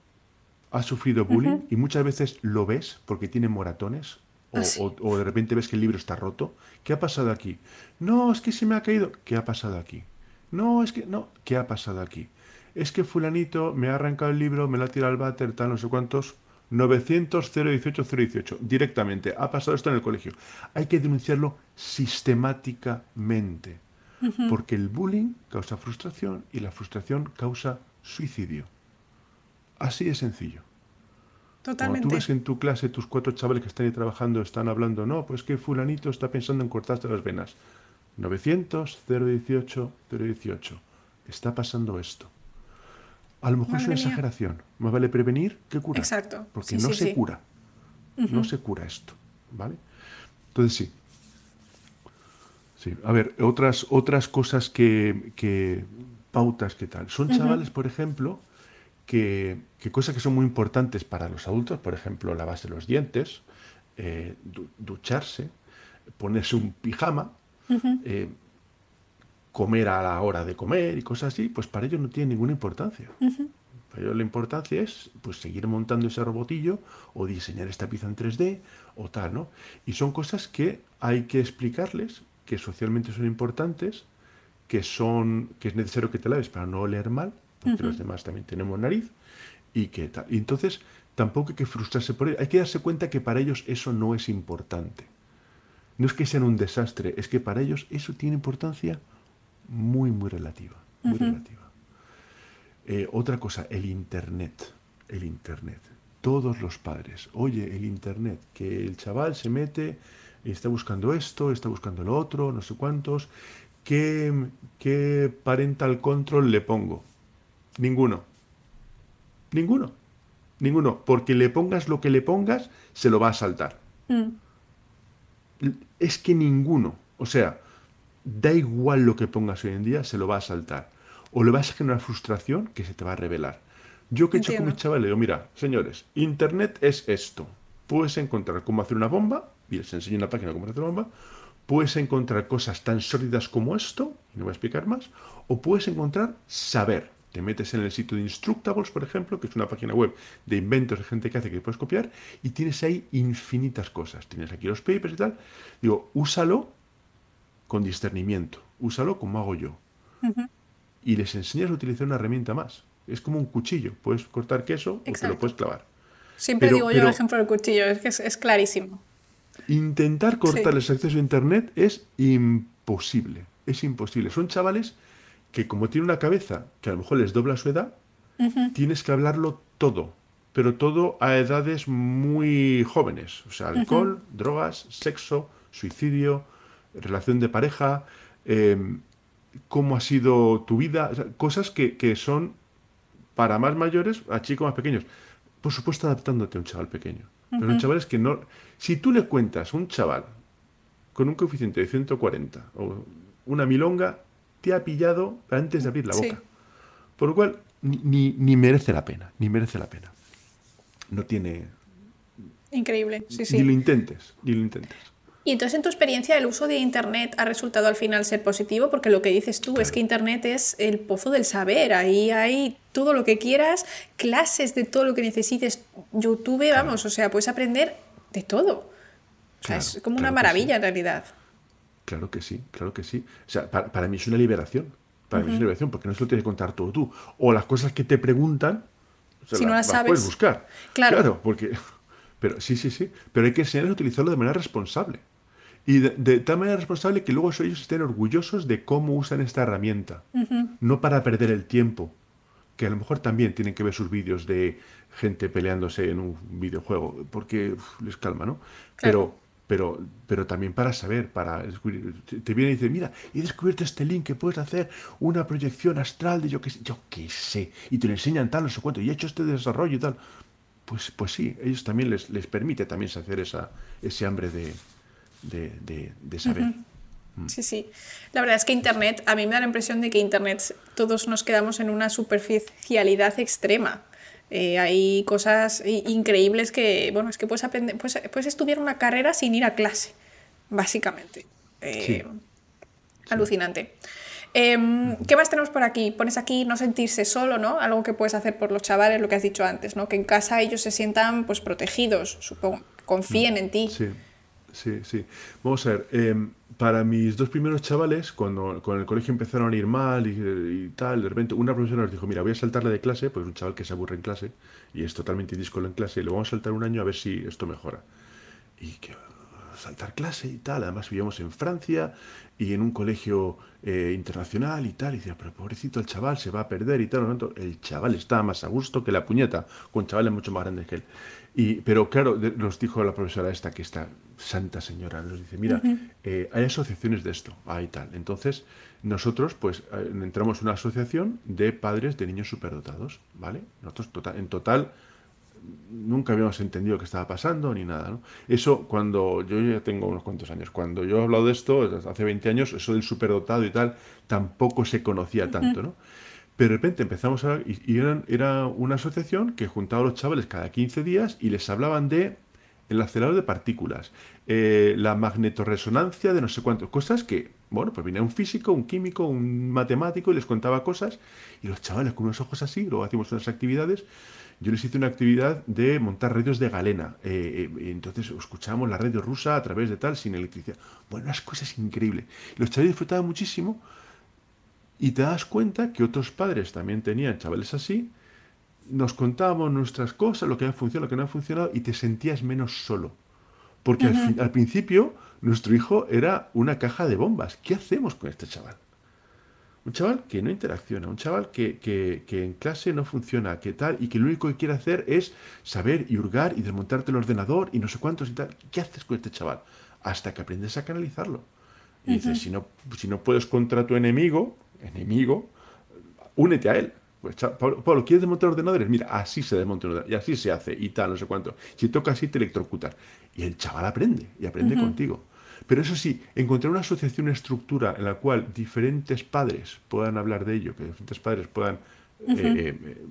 ha sufrido bullying, y muchas veces lo ves porque tiene moratones, ah, o, de repente ves que el libro está roto, ¿qué ha pasado aquí? No, es que se me ha caído. ¿Qué ha pasado aquí? No, es que no, ¿qué ha pasado aquí? Es que fulanito me ha arrancado el libro, me lo ha tirado al váter, tal, no sé cuántos. 900-018-018. Directamente. Ha pasado esto en el colegio. Hay que denunciarlo sistemáticamente. Porque el bullying causa frustración y la frustración causa suicidio. Así de sencillo. Totalmente. Cuando tú ves en tu clase tus cuatro chavales que están ahí trabajando están hablando, no, pues que fulanito está pensando en cortarse las venas. 900, 018, 018. Está pasando esto. A lo mejor es una mía. exageración. Más vale prevenir que curar. Exacto. Porque Sí, no sí, se sí. cura. No se cura esto. ¿Vale? Entonces sí. Sí. A ver, otras, otras cosas que, que pautas que tal. Son chavales, por ejemplo, que, que cosas que son muy importantes para los adultos, por ejemplo, lavarse los dientes, eh, du- ducharse, ponerse un pijama, eh, comer a la hora de comer y cosas así, pues para ellos no tiene ninguna importancia. Para ellos la importancia es pues seguir montando ese robotillo o diseñar esta pieza en 3D o tal, ¿no? Y son cosas que hay que explicarles, que socialmente son importantes, que son que es necesario que te laves para no oler mal, porque los demás también tenemos nariz y que tal. Y entonces tampoco hay que frustrarse por ello. Hay que darse cuenta que para ellos eso no es importante. No es que sean un desastre, es que para ellos eso tiene importancia muy, muy relativa. Muy relativa. Eh, otra cosa, el Internet. El Internet. Todos los padres. Oye, el Internet. Que el chaval se mete y está buscando esto, está buscando lo otro, no sé cuántos. ¿Qué, qué parental control le pongo? Ninguno. Ninguno. Ninguno. Porque le pongas lo que le pongas, se lo va a saltar. Mm, Es que ninguno. O sea, da igual lo que pongas hoy en día, se lo va a saltar. O le vas a generar frustración que se te va a revelar. Yo que he hecho con Entiendo. mis chavales, le digo, mira, señores, Internet es esto. Puedes encontrar cómo hacer una bomba, y les enseño una página de cómo hacer una bomba. Puedes encontrar cosas tan sólidas como esto, y no voy a explicar más. O puedes encontrar saber. Te metes en el sitio de Instructables, por ejemplo, que es una página web de inventos de gente que hace que puedes copiar, y tienes ahí infinitas cosas. Tienes aquí los papers y tal. Digo, úsalo con discernimiento. Úsalo como hago yo. Y les enseñas a utilizar una herramienta más. Es como un cuchillo. Puedes cortar queso o te lo puedes clavar. Siempre Pero- digo yo el ejemplo del cuchillo, es que es, es clarísimo. Intentar cortarles Sí. acceso a Internet es imposible. Es imposible. Son chavales que como tienen una cabeza que a lo mejor les dobla su edad, tienes que hablarlo todo. Pero todo a edades muy jóvenes. O sea, alcohol, drogas, sexo, suicidio, relación de pareja, em, cómo ha sido tu vida. o sea, cosas que, que son para más mayores a chicos más pequeños. Por supuesto, adaptándote a un chaval pequeño. Pero son chavales que no. Si tú le cuentas a un chaval con un coeficiente de 140 o una milonga, te ha pillado antes de abrir la Sí. boca. Por lo cual, ni, ni- merece la pena, ni merece la pena. No tiene. Increíble, sí, Ni lo sí. intentes, ni lo intentes. Y entonces, en tu experiencia, el uso de Internet ha resultado al final ser positivo, porque lo que dices tú es que Internet es el pozo del saber. Ahí hay todo lo que quieras, clases de todo lo que necesites, YouTube, vamos, o sea, puedes aprender de todo. O sea, Claro, es como claro una sí. maravilla en realidad. Claro que sí, claro que sí. O sea, para, para mí es una liberación. Para mí es una liberación, porque no se lo tienes que contar todo tú. O las cosas que te preguntan, o sea, Si no las sabes. puedes buscar. Claro. porque. <laughs> Pero sí, sí, sí. Pero hay que enseñarles a utilizarlo de manera responsable. Y de, de tal manera responsable que luego ellos estén orgullosos de cómo usan esta herramienta. No para perder el tiempo. Que a lo mejor también tienen que ver sus vídeos de gente peleándose en un videojuego, porque uf, les calma, ¿no? Claro. Pero pero, pero también para saber, para descubrir. Te- viene y dice, mira, he descubierto este link que puedes hacer una proyección astral de yo qué sé, yo qué sé, y te lo enseñan tal, no sé cuánto, y he hecho este desarrollo y tal. Pues, pues sí, ellos también les, les permite también saciar esa, ese hambre de, de, de- de saber. Mm. Sí, sí. La verdad es que Internet, a mí me da la impresión de que Internet todos nos quedamos en una superficialidad extrema. Eh, hay cosas increíbles que, bueno, es que puedes aprender, puedes, puedes estudiar una carrera sin ir a clase, básicamente. Eh, Alucinante. Em, ¿Qué más tenemos por aquí? Pones aquí no sentirse solo, ¿no? Algo que puedes hacer por los chavales, lo que has dicho antes, ¿no? Que en casa ellos se sientan pues protegidos, supongo, confíen en ti. Sí, sí, sí. Vamos a ver, em, para mis dos primeros chavales, cuando con el colegio empezaron a ir mal y, tal, de repente una profesora nos dijo, mira, voy a saltarle de clase, pues un chaval que se aburre en clase y es totalmente díscolo en clase, y lo vamos a saltar un año a ver si esto mejora. Y que saltar clase y tal. Además vivíamos en Francia y en un colegio eh, internacional y tal. Y decía, pero pobrecito el chaval se va a perder y tal. El chaval estaba más a gusto que la puñeta, con chavales mucho más grandes que él. Y, pero claro, nos dijo la profesora esta, que esta santa señora, nos dice, mira, eh, hay asociaciones de esto, hay tal. Entonces, nosotros pues eh, entramos en una asociación de padres de niños superdotados, ¿vale? Nosotros total, en total nunca habíamos entendido qué estaba pasando ni nada. ¿no? Eso cuando yo ya tengo unos cuantos años, cuando yo he hablado de esto, hace 20 años, eso del superdotado y tal, tampoco se conocía tanto. ¿no? Pero de repente empezamos a... Y, era una asociación que juntaba a los chavales cada 15 días y les hablaban de el acelerador de partículas, eh, la magnetorresonancia de no sé cuántas cosas que, bueno, pues venía un físico, un químico, un matemático y les contaba cosas y los chavales con unos ojos así, luego hacíamos unas actividades yo les hice una actividad de montar radios de galena. Eh, eh, entonces escuchábamos la radio rusa a través de tal, sin electricidad. Bueno, unas cosas increíbles. Los chavales disfrutaban muchísimo y te das cuenta que otros padres también tenían chavales así. Nos contábamos nuestras cosas, lo que ha funcionado, lo que no ha funcionado, y te sentías menos solo. Porque al, al principio nuestro hijo era una caja de bombas. ¿Qué hacemos con este chaval? Un chaval que no interacciona, un chaval que, en clase no funciona, que tal, y que lo único que quiere hacer es saber y hurgar y desmontarte el ordenador y no sé cuántos y tal. ¿Qué haces con este chaval? Hasta que aprendes a canalizarlo. Y dices, si no, si no puedes contra tu enemigo, enemigo, únete a él. Pues, Pablo, ¿quieres desmontar ordenadores? Mira, así se desmonta un ordenador, y así se hace, y tal, no sé cuánto. Si toca así, te electrocutas. Y el chaval aprende, y aprende contigo. Pero eso sí, encontrar una asociación, una estructura en la cual diferentes padres puedan hablar de ello, que diferentes padres puedan... Eh, eh,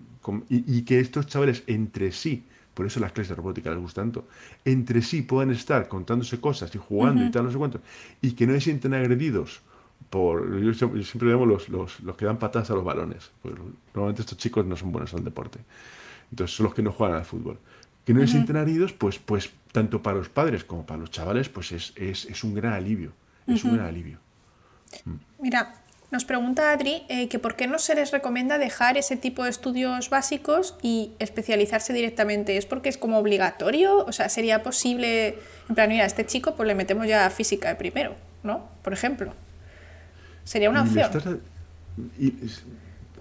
y, que estos chavales entre sí, por eso las clases de robótica les gustan tanto, entre sí puedan estar contándose cosas y jugando y tal, no sé cuánto, y que no se sienten agredidos por... Yo, siempre vemos los, los, los, que dan patadas a los balones. Normalmente estos chicos no son buenos al deporte. Entonces son los que no juegan al fútbol que no se sienten heridos, pues, pues tanto para los padres como para los chavales, pues es, es, un gran alivio. Es un gran alivio. Mm. Mira, nos pregunta Adri eh, que por qué no se les recomienda dejar ese tipo de estudios básicos y especializarse directamente. ¿Es porque es como obligatorio? O sea, ¿sería posible, en plan, mira, a este chico pues le metemos ya física de primero, ¿no? Por ejemplo. ¿Sería una opción?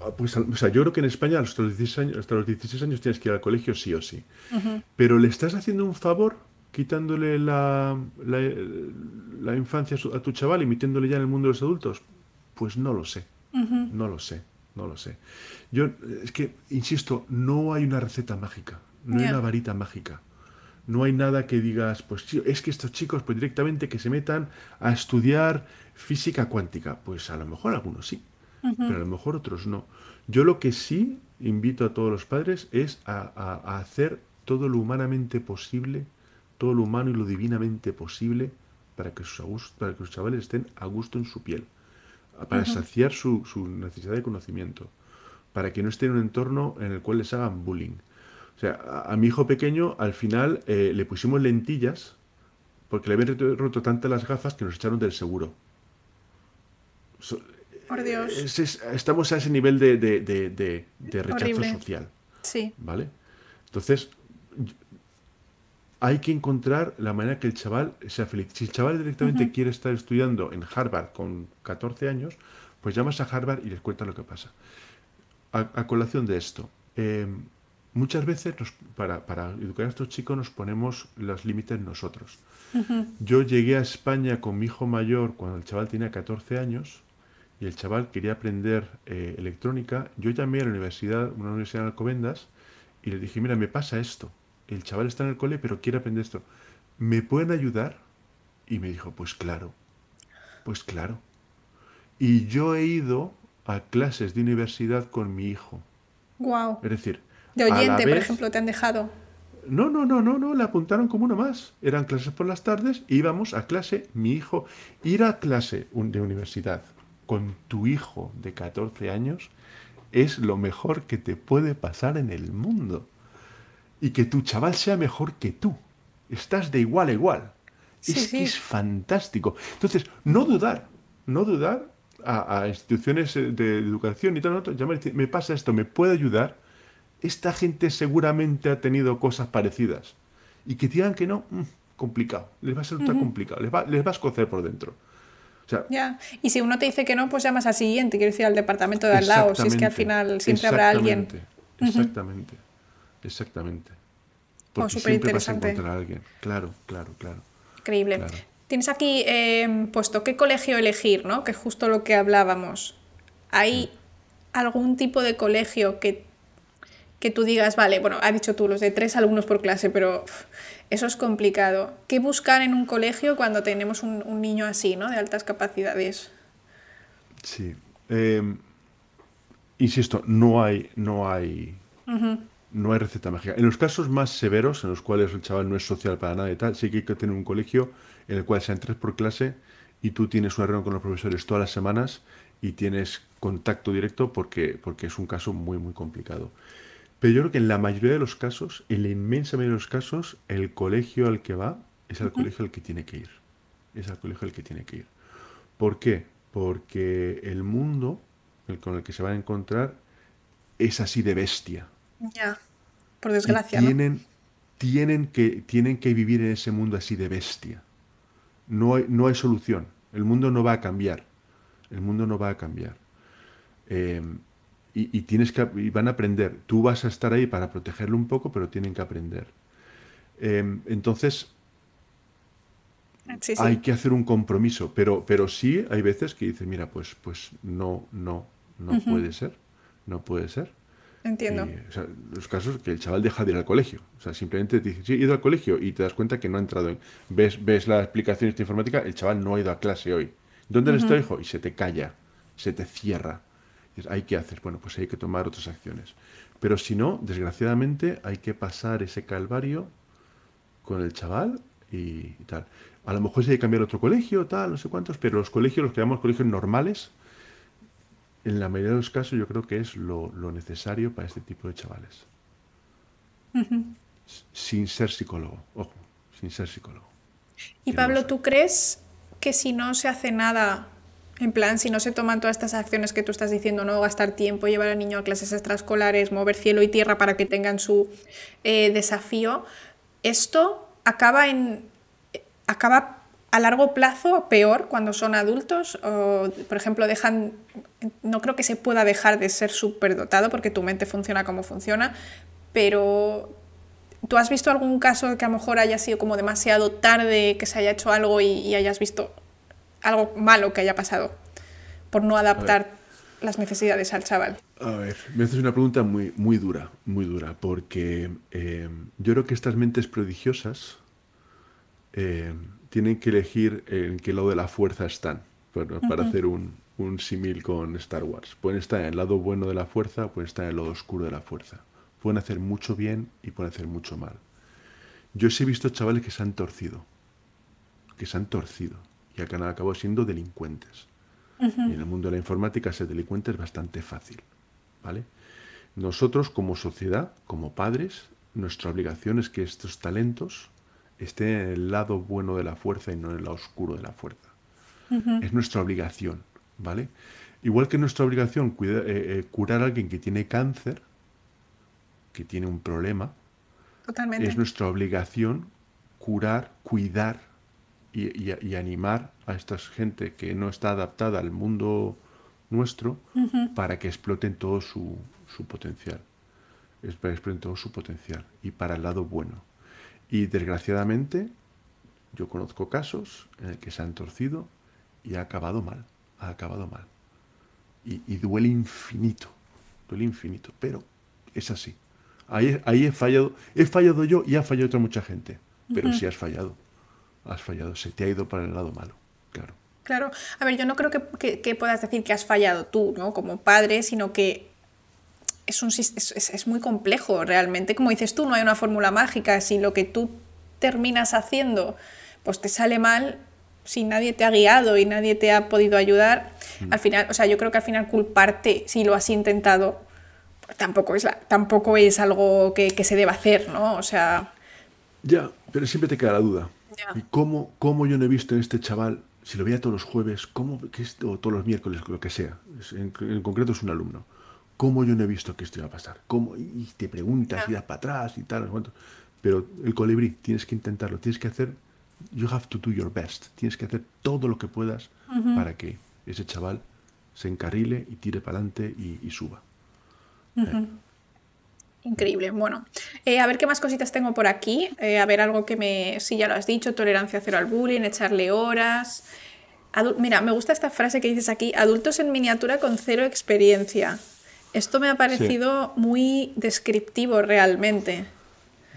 Ah, pues, o sea, yo creo que en España hasta los 16 años, hasta los 16 años tienes que ir al colegio sí o sí. Pero le estás haciendo un favor quitándole la, la, infancia a tu chaval y metiéndole ya en el mundo de los adultos. Pues no lo sé. No lo sé. No lo sé. Yo, es que, insisto, no hay una receta mágica. No hay una varita mágica. No hay nada que digas, pues es que estos chicos, pues directamente que se metan a estudiar física cuántica. Pues a lo mejor algunos sí pero a lo mejor otros no. Yo lo que sí invito a todos los padres es a, hacer todo lo humanamente posible, todo lo humano y lo divinamente posible para que sus, para que sus chavales estén a gusto en su piel, para saciar su, necesidad de conocimiento, para que no estén en un entorno en el cual les hagan bullying. O sea, a, mi hijo pequeño al final eh, le pusimos lentillas porque le habían roto, tantas las gafas que nos echaron del seguro. Por Dios. estamos a ese nivel de, rechazo social. Sí. ¿Vale? Entonces, hay que encontrar la manera que el chaval sea feliz. Si el chaval directamente quiere estar estudiando en Harvard con 14 años, pues llamas a Harvard y les cuentas lo que pasa. A, colación de esto, em, muchas veces para, educar a estos chicos nos ponemos los límites nosotros. Yo llegué a España con mi hijo mayor cuando el chaval tenía 14 años y el chaval quería aprender eh, electrónica, yo llamé a la universidad, una universidad en Alcobendas, y le dije, mira, me pasa esto. El chaval está en el cole, pero quiere aprender esto. ¿Me pueden ayudar? Y me dijo, pues claro, pues claro. Y yo he ido a clases de universidad con mi hijo. Wow. Es decir, de oyente, por ejemplo, te han dejado. No, no, no, no, no, le apuntaron como uno más. Eran clases por las tardes, íbamos a clase, mi hijo, ir a clase de universidad con tu hijo de 14 años es lo mejor que te puede pasar en el mundo. Y que tu chaval sea mejor que tú. Estás de igual a igual. es que es fantástico. Entonces, no dudar, no dudar a, instituciones de educación y tal, llamar me pasa esto, me puede ayudar. Esta gente seguramente ha tenido cosas parecidas. Y que digan que no, mm, complicado, les va a resultar complicado, les va, les va a escocer por dentro. O sea, ya. Y si uno te dice que no, pues llamas al siguiente, quiero decir, al departamento de al lado, si es que al final siempre habrá alguien. Exactamente, exactamente. Oh, Porque siempre vas a encontrar a alguien. Claro, claro, claro. Increíble. Tienes aquí eh, puesto qué colegio elegir, ¿no? Que es justo lo que hablábamos. ¿Hay algún tipo de colegio que, que tú digas, vale, bueno, ha dicho tú los de tres alumnos por clase, pero eso es complicado. ¿Qué buscar en un colegio cuando tenemos un, niño así, ¿no? De altas capacidades. Sí. Em, insisto, no hay, no hay, no hay receta mágica. En los casos más severos, en los cuales el chaval no es social para nada y tal, sí que hay que tener un colegio en el cual sean tres por clase y tú tienes una reunión con los profesores todas las semanas y tienes contacto directo porque, porque es un caso muy, muy complicado. Pero yo creo que en la mayoría de los casos, en la inmensa mayoría de los casos, el colegio al que va es el colegio al que tiene que ir. Es el colegio al que tiene que ir. ¿Por qué? Porque el mundo el con el que se va a encontrar es así de bestia. Ya, por desgracia. tienen, tienen, que, tienen que vivir en ese mundo así de bestia. No hay, no hay solución. El mundo no va a cambiar. El mundo no va a cambiar. Eh, y, tienes que van a aprender. Tú vas a estar ahí para protegerlo un poco, pero tienen que aprender. Em, entonces, hay que hacer un compromiso, pero, pero sí hay veces que dices, mira, pues, pues no, no, no puede ser, no puede ser. Entiendo. los casos que el chaval deja de ir al colegio. O sea, simplemente te dice, sí, he ido al colegio y te das cuenta que no ha entrado en... Ves, ves la explicación de informática, el chaval no ha ido a clase hoy. ¿Dónde está hijo? Y se te calla, se te cierra. Hay que hacer, bueno, pues hay que tomar otras acciones. Pero si no, desgraciadamente hay que pasar ese calvario con el chaval y, tal. A lo mejor se hay que cambiar otro colegio, tal, no sé cuántos, pero los colegios, los que llamamos colegios normales, en la mayoría de los casos yo creo que es lo, necesario para este tipo de chavales. Sin ser psicólogo, ojo, sin ser psicólogo. Y Pablo, ¿tú crees que si no se hace nada en plan, si no se toman todas estas acciones que tú estás diciendo, no gastar tiempo, llevar al niño a clases extraescolares, mover cielo y tierra para que tengan su eh, desafío, esto acaba en acaba a largo plazo peor cuando son adultos o, por ejemplo, dejan no creo que se pueda dejar de ser superdotado porque tu mente funciona como funciona, pero ¿tú has visto algún caso que a lo mejor haya sido como demasiado tarde, que se haya hecho algo y hayas visto algo malo que haya pasado por no adaptar las necesidades al chaval? A ver, me haces una pregunta muy, muy dura, muy dura, porque eh, yo creo que estas mentes prodigiosas eh, tienen que elegir en qué lado de la fuerza están para, hacer un, un símil con Star Wars. Pueden estar en el lado bueno de la fuerza, pueden estar en el lado oscuro de la fuerza. Pueden hacer mucho bien y pueden hacer mucho mal. Yo sí he visto chavales que se han torcido, que se han torcido y han acabado siendo delincuentes. Y en el mundo de la informática ser delincuente es bastante fácil. ¿vale? Nosotros como sociedad, como padres, nuestra obligación es que estos talentos estén en el lado bueno de la fuerza y no en el lado oscuro de la fuerza. Es nuestra obligación, ¿vale? Igual que nuestra obligación eh, eh, curar a alguien que tiene cáncer, que tiene un problema, es nuestra obligación curar, cuidar y, animar a esta gente que no está adaptada al mundo nuestro para que exploten todo su, potencial. Para exploten todo su potencial y para el lado bueno. Y desgraciadamente, yo conozco casos en el que se han torcido y ha acabado mal. Ha acabado mal. Y, duele infinito. Duele infinito. Pero es así. Ahí, ahí he fallado. He fallado yo y ha fallado otra mucha gente. Pero sí has fallado has fallado, se te ha ido para el lado malo, claro. Claro, a ver, yo no creo que, puedas decir que has fallado tú, ¿no? Como padre, sino que es, un, es, muy complejo realmente. Como dices tú, no hay una fórmula mágica. Si lo que tú terminas haciendo, pues te sale mal, si nadie te ha guiado y nadie te ha podido ayudar, mm. al final, o sea, yo creo que al final culparte si lo has intentado, pues tampoco es, la, tampoco es algo que, que se deba hacer, ¿no? O sea... Ya, pero siempre te queda la duda. ¿Y cómo, cómo, yo no he visto en este chaval, si lo veía todos los jueves, cómo, que o todos los miércoles, lo que sea, en, concreto es un alumno, cómo yo no he visto que esto iba a pasar? ¿Cómo? Y te preguntas, y das para atrás y tal, pero el colibrí, tienes que intentarlo, tienes que hacer you have to do your best. Tienes que hacer todo lo que puedas para que ese chaval se encarrile y tire para adelante y, suba. Increíble. Bueno, eh, a ver qué más cositas tengo por aquí. Eh, a ver algo que me. Sí, ya lo has dicho: tolerancia cero al bullying, echarle horas. Mira, me gusta esta frase que dices aquí: adultos en miniatura con cero experiencia. Esto me ha parecido muy descriptivo realmente.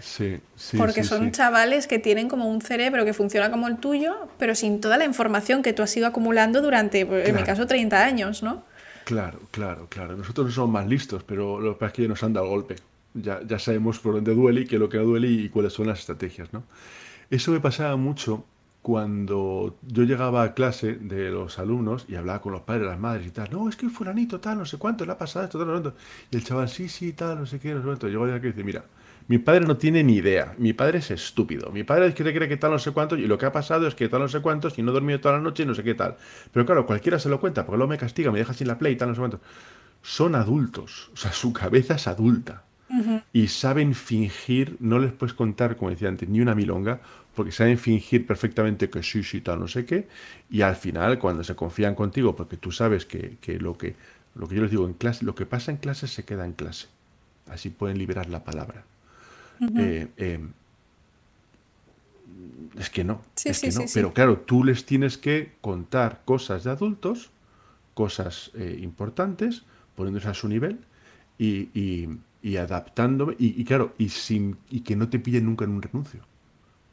Sí, sí. Porque son chavales que tienen como un cerebro que funciona como el tuyo, pero sin toda la información que tú has ido acumulando durante, en mi caso, 30 años, ¿no? Claro, claro, claro. Nosotros no somos más listos, pero lo que pasa es que nos han dado el golpe ya, ya sabemos por dónde duele y qué es lo que duele y cuáles son las estrategias, ¿no? Eso me pasaba mucho cuando yo llegaba a clase de los alumnos y hablaba con los padres, las madres y tal, no, es que fulanito tal, no sé cuánto, le ha pasado esto, tal, no sé Y el chaval, sí, sí, tal, no sé qué, no sé cuánto. Llegó ya que dice, mira, mi padre no tiene ni idea, mi padre es estúpido, mi padre cree, cree que tal, no sé cuánto, y lo que ha pasado es que tal, no sé cuántos, y no he dormido toda la noche y no sé qué tal. Pero claro, cualquiera se lo cuenta, porque luego me castiga, me deja sin la play y tal, no sé cuánto. Son adultos, o sea, su cabeza es adulta y saben fingir, no les puedes contar, como decía antes, ni una milonga, porque saben fingir perfectamente que sí, sí, tal, no sé qué, y al final, cuando se confían contigo, porque tú sabes que, lo que lo que yo les digo en clase, lo que pasa en clase se queda en clase. Así pueden liberar la palabra. Eh, em, es que no, es que no. Pero claro, tú les tienes que contar cosas de adultos, cosas eh, importantes, poniéndose a su nivel, y, y adaptándome, y, claro, y, sin, y que no te pillen nunca en un renuncio,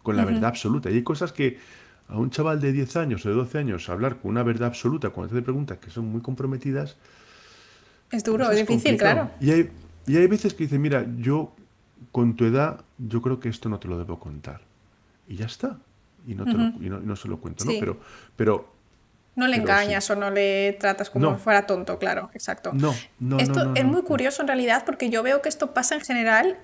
con la verdad absoluta. Y hay cosas que a un chaval de 10 años o de 12 años hablar con una verdad absoluta cuando te preguntas que son muy comprometidas. Es duro, pues es, difícil, claro. Y hay, y hay veces que dice, mira, yo con tu edad, yo creo que esto no te lo debo contar. Y ya está. Y no, te lo, y no, se lo cuento, ¿no? Pero, pero no le engañas o no le tratas como si fuera tonto, claro, exacto. No, no. Esto es muy curioso en realidad porque yo veo que esto pasa en general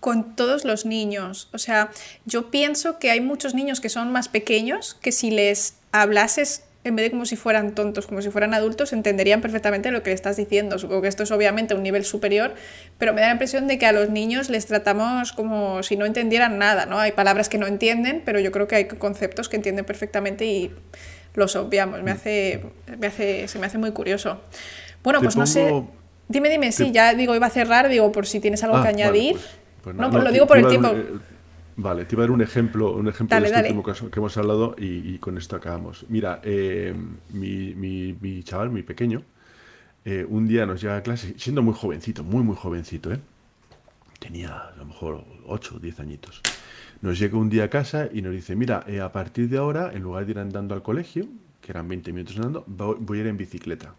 con todos los niños. O sea, yo pienso que hay muchos niños que son más pequeños que si les hablases en vez de como si fueran tontos, como si fueran adultos, entenderían perfectamente lo que le estás diciendo. Supongo que esto es obviamente un nivel superior, pero me da la impresión de que a los niños les tratamos como si no entendieran nada, ¿no? Hay palabras que no entienden, pero yo creo que hay conceptos que entienden perfectamente y los obviamos. Me mm. hace, me hace, se me hace muy curioso. Bueno, pues no sé. Dime, dime, sí, ya digo, iba a cerrar, digo, por si tienes algo que ah, añadir. Pues, pues no, pues lo digo por el tiempo. Eh, vale, te iba a dar un ejemplo, un ejemplo de este último caso que hemos hablado y, con esto acabamos. Mira, eh, mi, mi, mi, chaval, mi pequeño, eh, un día nos llega a clase, siendo muy jovencito, muy, muy jovencito, ¿eh? Tenía a lo mejor 8 o 10 añitos nos llega un día a casa y nos dice, mira, eh, a partir de ahora, en lugar de ir andando al colegio, que eran 20 minutos andando, voy a ir en bicicleta.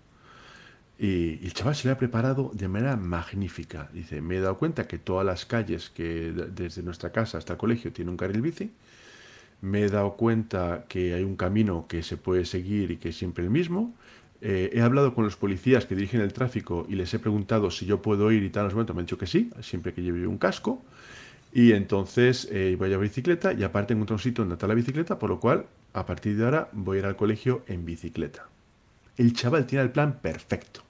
Y, el chaval se le ha preparado de manera magnífica. Dice, me he dado cuenta que todas las calles que desde nuestra casa hasta el colegio tienen un carril bici. Me he dado cuenta que hay un camino que se puede seguir y que es siempre el mismo. Eh, he hablado con los policías que dirigen el tráfico y les he preguntado si yo puedo ir y tal. En me han dicho que sí, siempre que lleve un casco. Y entonces eh, voy a bicicleta y aparte encuentro un sitio donde está la bicicleta, por lo cual a partir de ahora voy a ir al colegio en bicicleta. El chaval tiene el plan perfecto.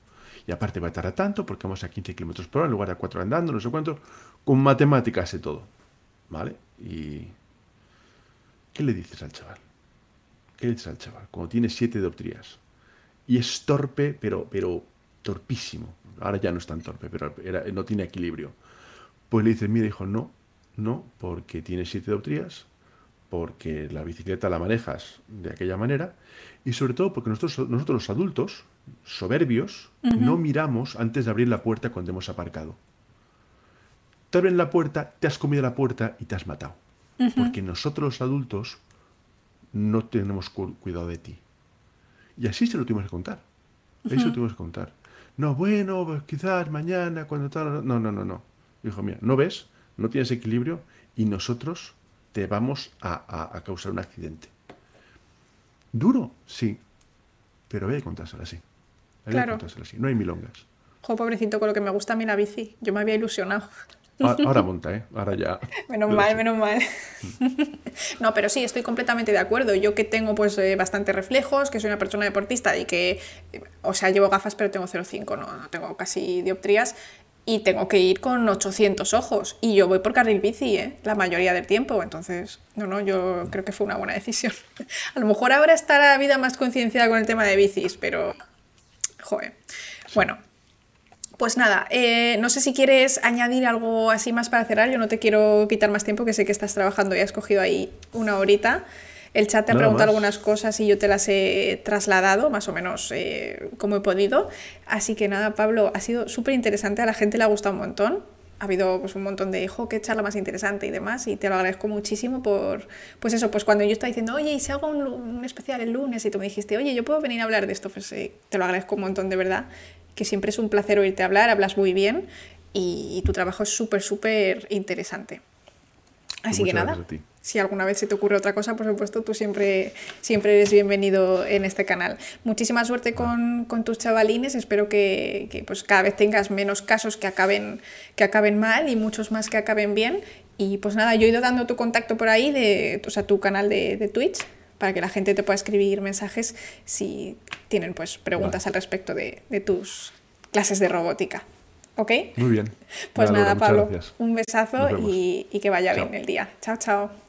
Y aparte va a tardar tanto porque vamos a 15 kilómetros por hora en lugar de 4 andando, no sé cuánto. Con matemáticas y todo. ¿Vale? Y. ¿Qué le dices al chaval? ¿Qué le dices al chaval? Cuando tiene 7 doctrías. Y es torpe, pero, pero torpísimo. Ahora ya no es tan torpe, pero no tiene equilibrio. Pues le dices, mira, hijo, no, no, porque tienes siete doctrías, porque la bicicleta la manejas de aquella manera, y sobre todo porque nosotros, nosotros los adultos, soberbios, no miramos antes de abrir la puerta cuando hemos aparcado. Te abren la puerta, te has comido la puerta y te has matado. Porque nosotros los adultos no tenemos cuidado de ti. Y así se lo tuvimos que contar. Así se lo tuvimos que contar. No, bueno, quizás mañana, cuando tal. No, no, no, no. Dijo, mira, ¿no ves? No tienes equilibrio y nosotros te vamos a, causar un accidente. Duro, sí, pero voy a contárselo así. claro. así. No hay milongas. Jo, pobrecito, con lo que me gusta a mí la bici. Yo me había ilusionado. <laughs> Ahora monta, ¿eh? Ahora ya. Menos mal, menos mal. <laughs> no, pero sí, estoy completamente de acuerdo. Yo que tengo pues eh, bastantes reflejos, que soy una persona deportista y que, o sea, llevo gafas pero tengo 0,5, no, no tengo casi dioptrías y tengo que ir con 800 ojos. Y yo voy por carril bici, ¿eh? la mayoría del tiempo. Entonces, no, no, yo creo que fue una buena decisión. <laughs> A lo mejor ahora está la vida más concienciada con el tema de bicis, pero... Joder. Bueno, pues nada, eh, no sé si quieres añadir algo así más para cerrar. Yo no te quiero quitar más tiempo, que sé que estás trabajando y has cogido ahí una horita. El chat te ha preguntado algunas cosas y yo te las he trasladado más o menos eh, como he podido. Así que nada, Pablo, ha sido súper interesante. A la gente le ha gustado un montón. Ha habido pues, un montón de, hijo, qué charla más interesante y demás. Y te lo agradezco muchísimo por, pues eso, pues cuando yo estaba diciendo, oye, y si hago un, especial el lunes y tú me dijiste, oye, yo puedo venir a hablar de esto, pues eh, te lo agradezco un montón de verdad. Que siempre es un placer oírte hablar, hablas muy bien y, tu trabajo es súper, súper interesante. Así que nada si alguna vez se te ocurre otra cosa, por supuesto, tú siempre, siempre eres bienvenido en este canal. Muchísima suerte con, tus chavalines, espero que, pues cada vez tengas menos casos que acaben, que acaben mal y muchos más que acaben bien. Y pues nada, yo he ido dando tu contacto por ahí, de, o sea, tu canal de, Twitch, para que la gente te pueda escribir mensajes si tienen pues preguntas al respecto de, tus clases de robótica. ¿Ok? Muy bien. Pues nada, Pablo, un besazo y, que vaya bien el día. Chao, chao.